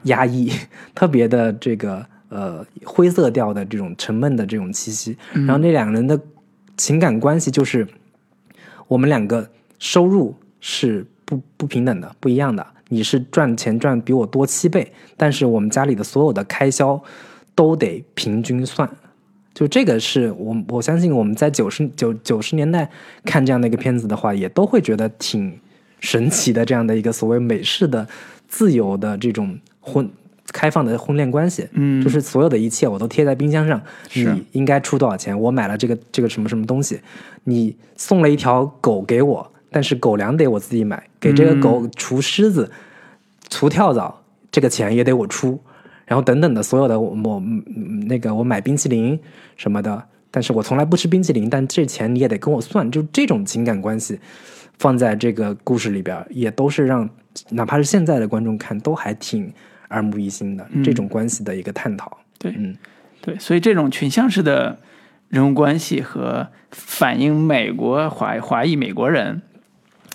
Speaker 2: 压抑，[LAUGHS] 特别的这个呃灰色调的这种沉闷的这种气息。然后那两个人的情感关系就是，我们两个收入是不不平等的、不一样的。你是赚钱赚比我多七倍，但是我们家里的所有的开销都得平均算。就这个是我我相信我们在九十九九十年代看这样的一个片子的话，也都会觉得挺神奇的。这样的一个所谓美式的自由的这种婚开放的婚恋关系，
Speaker 1: 嗯，
Speaker 2: 就是所有的一切我都贴在冰箱上，你应该出多少钱？我买了这个这个什么什么东西，你送了一条狗给我，但是狗粮得我自己买，给这个狗除虱子、除跳蚤，这个钱也得我出，然后等等的所有的我我嗯那个我买冰淇淋什么的，但是我从来不吃冰淇淋，但这钱你也得跟我算，就这种情感关系放在这个故事里边，也都是让哪怕是现在的观众看都还挺耳目一新的、这种关系的一个探讨。
Speaker 1: 对
Speaker 2: 嗯
Speaker 1: 对，所以这种群像式的人物关系和反映美国华华裔美国人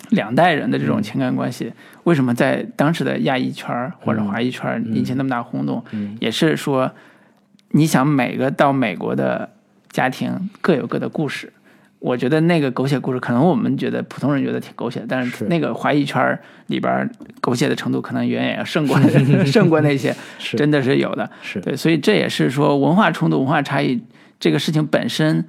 Speaker 1: 两代人的这种情感关系，为什么在当时的亚裔圈或者华裔圈引起那么大轰动？
Speaker 2: 嗯
Speaker 1: 也是说，你想每个到美国的家庭各有各的故事。我觉得那个狗血故事，可能我们觉得普通人觉得挺狗血，但是
Speaker 2: 是。
Speaker 1: 那个华裔圈儿里边狗血的程度可能远远要胜过 [LAUGHS] 胜过那些，真的是有的。
Speaker 2: 是。
Speaker 1: 对，所以这也是说文化冲突、文化差异这个事情本身，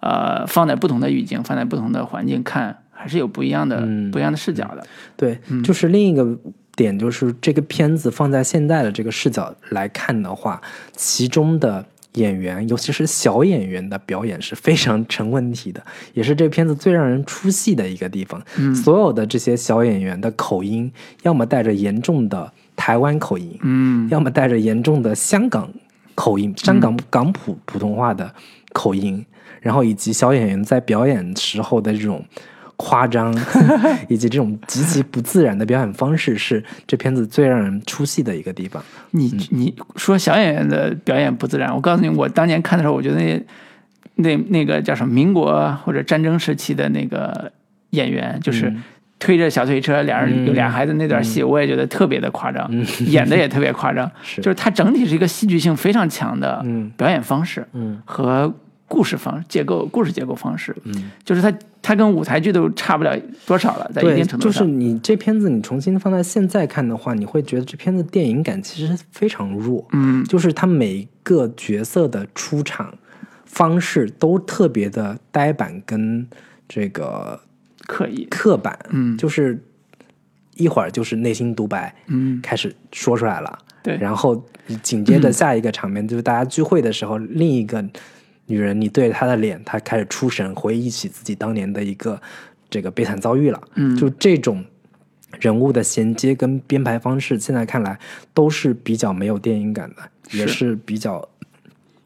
Speaker 1: 呃，放在不同的语境、放在不同的环境看，还是有不一样的、
Speaker 2: 嗯。
Speaker 1: 不一样的视角的。
Speaker 2: 对，
Speaker 1: 嗯。
Speaker 2: 就是另一个点，就是这个片子放在现在的这个视角来看的话，其中的演员，尤其是小演员的表演是非常成问题的，[LAUGHS] 也是这片子最让人出戏的一个地方。
Speaker 1: 嗯。
Speaker 2: 所有的这些小演员的口音，要么带着严重的台湾口音，
Speaker 1: 嗯。
Speaker 2: 要么带着严重的香港口音、香港港普普通话的口音，然后以及小演员在表演时候的这种夸张，[LAUGHS] 以及这种极其不自然的表演方式，是这片子最让人出戏的一个地方。
Speaker 1: 你
Speaker 2: 嗯。
Speaker 1: 你说小演员的表演不自然，我告诉你，我当年看的时候，我觉得那那那个叫什么民国或者战争时期的那个演员，就是推着小推车，俩人有俩孩子那段戏，我也觉得特别的夸张，演的也特别夸张。[LAUGHS]
Speaker 2: 是。
Speaker 1: 就是它整体是一个戏剧性非常强的
Speaker 2: 嗯。
Speaker 1: 表演方式
Speaker 2: 嗯。
Speaker 1: 和故事方结构、故事结构方式，
Speaker 2: 嗯，
Speaker 1: 就是它它跟舞台剧都差不了多少了，在一，定程度上。
Speaker 2: 就是你这片子你重新放在现在看的话，你会觉得这片子电影感其实非常弱。
Speaker 1: 嗯，
Speaker 2: 就是它每个角色的出场方式都特别的呆板跟这个
Speaker 1: 刻意，
Speaker 2: 刻板，
Speaker 1: 嗯。
Speaker 2: 就是一会儿就是内心独白
Speaker 1: 嗯，
Speaker 2: 开始说出来了，
Speaker 1: 对，
Speaker 2: 然后紧接着下一个场面、就是大家聚会的时候，另一个女人你对着她的脸，她开始出神，回忆起自己当年的一个这个悲惨遭遇了，
Speaker 1: 嗯
Speaker 2: 就这种。人物的衔接跟编排方式，现在看来都是比较没有电影感的，也
Speaker 1: 是
Speaker 2: 是比较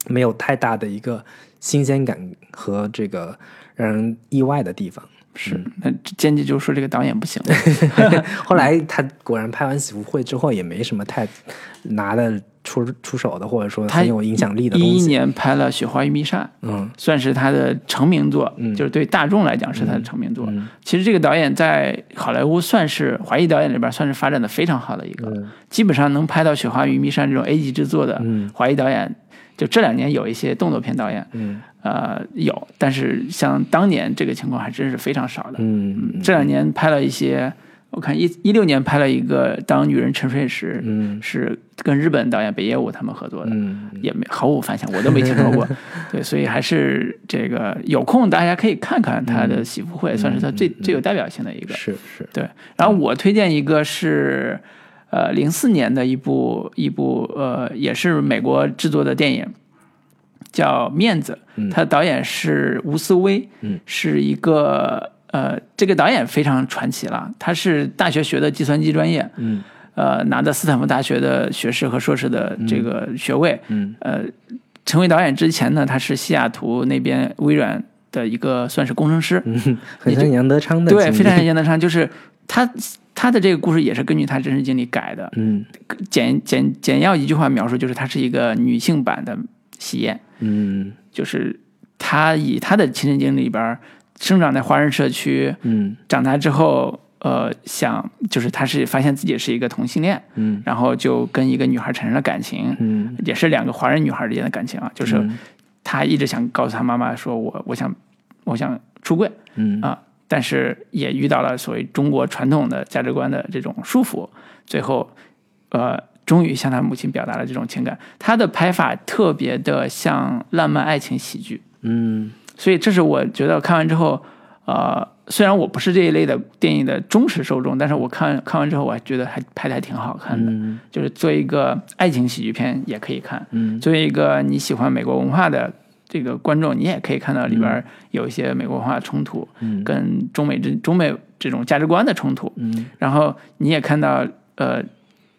Speaker 2: 没有太大的一个新鲜感和这个让人意外的地方。
Speaker 1: 是，那编辑就说这个导演不行，[LAUGHS]
Speaker 2: 后来他果然拍完《喜福会》之后，也没什么太拿得出出手的，或者说
Speaker 1: 他
Speaker 2: 很有影响力的
Speaker 1: 一一。年拍了《雪花与密扇》，
Speaker 2: 嗯。
Speaker 1: 算是他的成名作，
Speaker 2: 嗯。
Speaker 1: 就是对大众来讲是他的成名作。
Speaker 2: 嗯。
Speaker 1: 其实这个导演在好莱坞算是华裔导演里边算是发展的非常好的一个，
Speaker 2: 嗯。
Speaker 1: 基本上能拍到《雪花与密扇》这种 A 级制作的
Speaker 2: 嗯。
Speaker 1: 华裔导演，就这两年有一些动作片导演，
Speaker 2: 嗯。
Speaker 1: 呃，有，但是像当年这个情况还真是非常少的。
Speaker 2: 嗯。
Speaker 1: 这两年拍了一些，我看一一六年拍了一个《当女人沉睡时》，
Speaker 2: 嗯
Speaker 1: 是跟日本导演北野武他们合作的。
Speaker 2: 嗯
Speaker 1: 也没毫无反响，我都没听说过。[LAUGHS] 对，所以还是这个有空大家可以看看他的喜福会，算是他最最有代表性的一个。
Speaker 2: 是是
Speaker 1: 对，然后我推荐一个是呃零四年的一部一部呃也是美国制作的电影，叫《面子》，他的导演是吴思威，
Speaker 2: 嗯
Speaker 1: 是一个呃这个导演非常传奇了，他是大学学的计算机专业，
Speaker 2: 嗯。
Speaker 1: 呃拿的斯坦福大学的学士和硕士的这个学位，
Speaker 2: 嗯。
Speaker 1: 呃，成为导演之前呢，他是西雅图那边微软的一个算是工程师，
Speaker 2: 嗯，很像杨德昌的
Speaker 1: 对，非常像杨德昌，就是他他的这个故事也是根据他真实经历改的。
Speaker 2: 嗯。
Speaker 1: 简简简要一句话描述，就是他是一个女性版的喜宴，
Speaker 2: 嗯。
Speaker 1: 就是他以他的亲身经历里边儿生长在华人社区，
Speaker 2: 嗯。
Speaker 1: 长大之后，呃，想就是他是发现自己是一个同性恋，
Speaker 2: 嗯。
Speaker 1: 然后就跟一个女孩产生了感情，
Speaker 2: 嗯。
Speaker 1: 也是两个华人女孩之间的感情啊，就是他一直想告诉他妈妈说我我想我想出柜
Speaker 2: 嗯。
Speaker 1: 啊，但是也遇到了所谓中国传统的价值观的这种束缚，最后呃终于向他母亲表达了这种情感。他的拍法特别的像浪漫爱情喜剧，
Speaker 2: 嗯
Speaker 1: 所以这是我觉得看完之后，呃，虽然我不是这一类的电影的忠实受众，但是我看看完之后，我还觉得还拍的还挺好看的。
Speaker 2: 嗯。
Speaker 1: 就是作为一个爱情喜剧片也可以看，
Speaker 2: 嗯。
Speaker 1: 作为一个你喜欢美国文化的这个观众，你也可以看到里边有一些美国文化冲突，
Speaker 2: 嗯。
Speaker 1: 跟中美这中美这种价值观的冲突。
Speaker 2: 嗯。
Speaker 1: 然后你也看到，呃，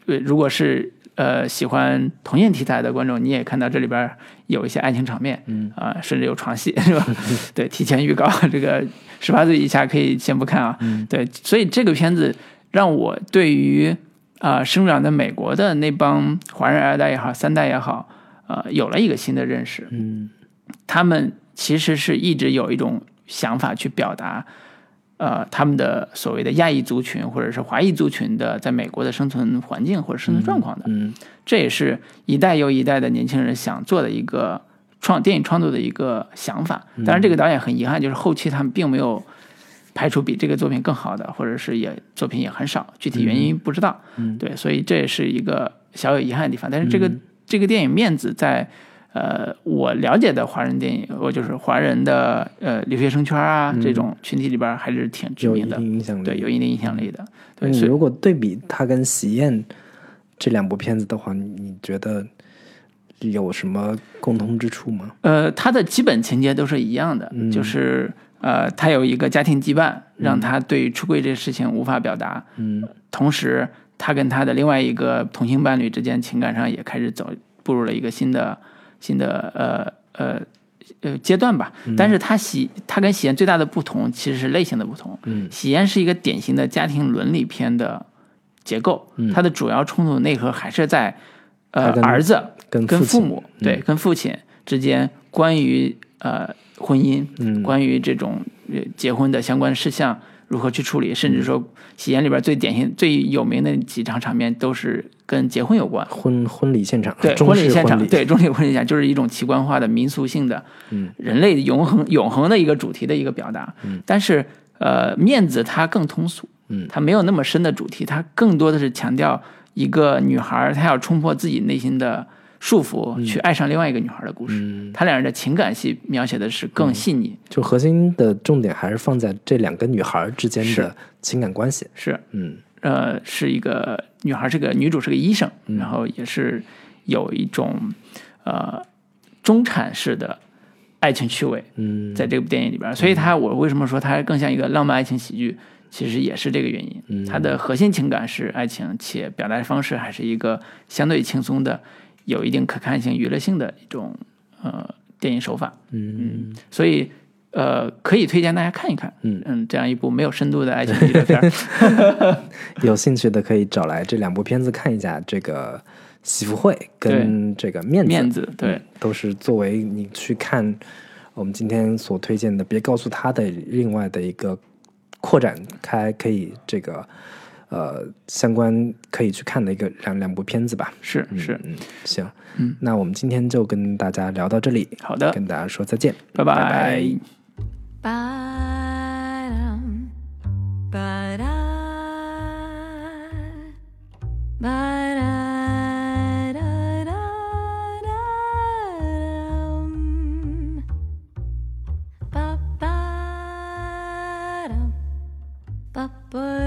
Speaker 1: 呃如果是呃喜欢同性题材的观众，你也看到这里边有一些爱情场面，
Speaker 2: 嗯
Speaker 1: 啊、甚至有床戏，[LAUGHS] 是吧？[LAUGHS] 对，提前预告 [LAUGHS] 这个十八岁以下可以先不看啊。
Speaker 2: 嗯
Speaker 1: 对，所以这个片子让我对于啊、生长在美国的那帮华人二代也好，三代也好，呃，有了一个新的认识。
Speaker 2: 嗯
Speaker 1: 他们其实是一直有一种想法去表达，呃，他们的所谓的亚裔族群或者是华裔族群的在美国的生存环境或者生存状况的。
Speaker 2: 嗯
Speaker 1: 这也是一代又一代的年轻人想做的一个创电影创作的一个想法。当然，这个导演很遗憾，就是后期他们并没有拍出比这个作品更好的，或者是也作品也很少，具体原因不知道。
Speaker 2: 嗯
Speaker 1: 对，所以这也是一个小有遗憾的地方。但是这个、这个电影面子在。呃，我了解的华人电影，我就是华人的呃留学生圈啊、这种群体里边还是挺知
Speaker 2: 有一
Speaker 1: 名的，
Speaker 2: 定影响力。
Speaker 1: 对，有一定影响力的。对，
Speaker 2: 你
Speaker 1: 所以
Speaker 2: 如果对比他跟《喜宴》这两部片子的话，你你觉得有什么共通之处吗？
Speaker 1: 呃，它的基本情节都是一样的，
Speaker 2: 嗯
Speaker 1: 就是呃，他有一个家庭羁绊，让他对出柜这个事情无法表达，
Speaker 2: 嗯
Speaker 1: 同时他跟他的另外一个同性伴侣之间情感上也开始走步入了一个新的新的呃呃呃阶段吧。但是他喜他跟喜宴最大的不同其实是类型的不同，
Speaker 2: 嗯。
Speaker 1: 喜宴是一个典型的家庭伦理片的结构，
Speaker 2: 嗯。
Speaker 1: 它的主要冲突内核还是在呃儿子跟
Speaker 2: 跟父
Speaker 1: 母对跟父亲之间关于呃婚姻，
Speaker 2: 嗯。
Speaker 1: 关于这种呃结婚的相关事项如何去处理，甚至说《喜宴》里边最典型、最有名的几场场面都是跟结婚有关。
Speaker 2: 婚婚礼现场，
Speaker 1: 对，婚礼现场，对，中式婚礼现场就是一种奇观化的民俗性的，
Speaker 2: 嗯，
Speaker 1: 人类永恒永恒的一个主题的一个表达。
Speaker 2: 嗯，
Speaker 1: 但是呃，面子它更通俗，
Speaker 2: 嗯
Speaker 1: 它没有那么深的主题，它更多的是强调一个女孩儿她要冲破自己内心的束缚，去爱上另外一个女孩儿的故事。
Speaker 2: 嗯，
Speaker 1: 他俩人的情感戏描写的是更细腻，
Speaker 2: 就核心的重点还是放在这两个女孩之间的情感关系。
Speaker 1: 是
Speaker 2: 嗯
Speaker 1: 呃，是一个女孩，是个女主，是个医生，然后也是有一种呃中产式的爱情趣味
Speaker 2: 嗯，
Speaker 1: 在这部电影里边，所以它我为什么说它更像一个浪漫爱情喜剧，其实也是这个原因。它的核心情感是爱情，且表达方式还是一个相对轻松的、有一定可看性、娱乐性的一种呃电影手法。
Speaker 2: 嗯
Speaker 1: 所以呃，可以推荐大家看一看。
Speaker 2: 嗯。
Speaker 1: 嗯这样一部没有深度的爱情片儿。[LAUGHS]
Speaker 2: 有兴趣的可以找来这两部片子看一下，这个《喜福会》跟这个《面子》
Speaker 1: 面子对。
Speaker 2: 嗯都是作为你去看我们今天所推荐的，别告诉他的另外的一个扩展开，可以这个呃相关可以去看的一个两两部片子吧。
Speaker 1: 是是，
Speaker 2: 嗯，行，
Speaker 1: 嗯，
Speaker 2: 那我们今天就跟大家聊到这里，
Speaker 1: 好的，
Speaker 2: 跟大家说再见，
Speaker 1: 拜。
Speaker 2: 拜
Speaker 1: 拜
Speaker 3: Ba-dum, ba-da, ba-da-da-da-dum. Ba-ba-dum, ba-ba-da-dum.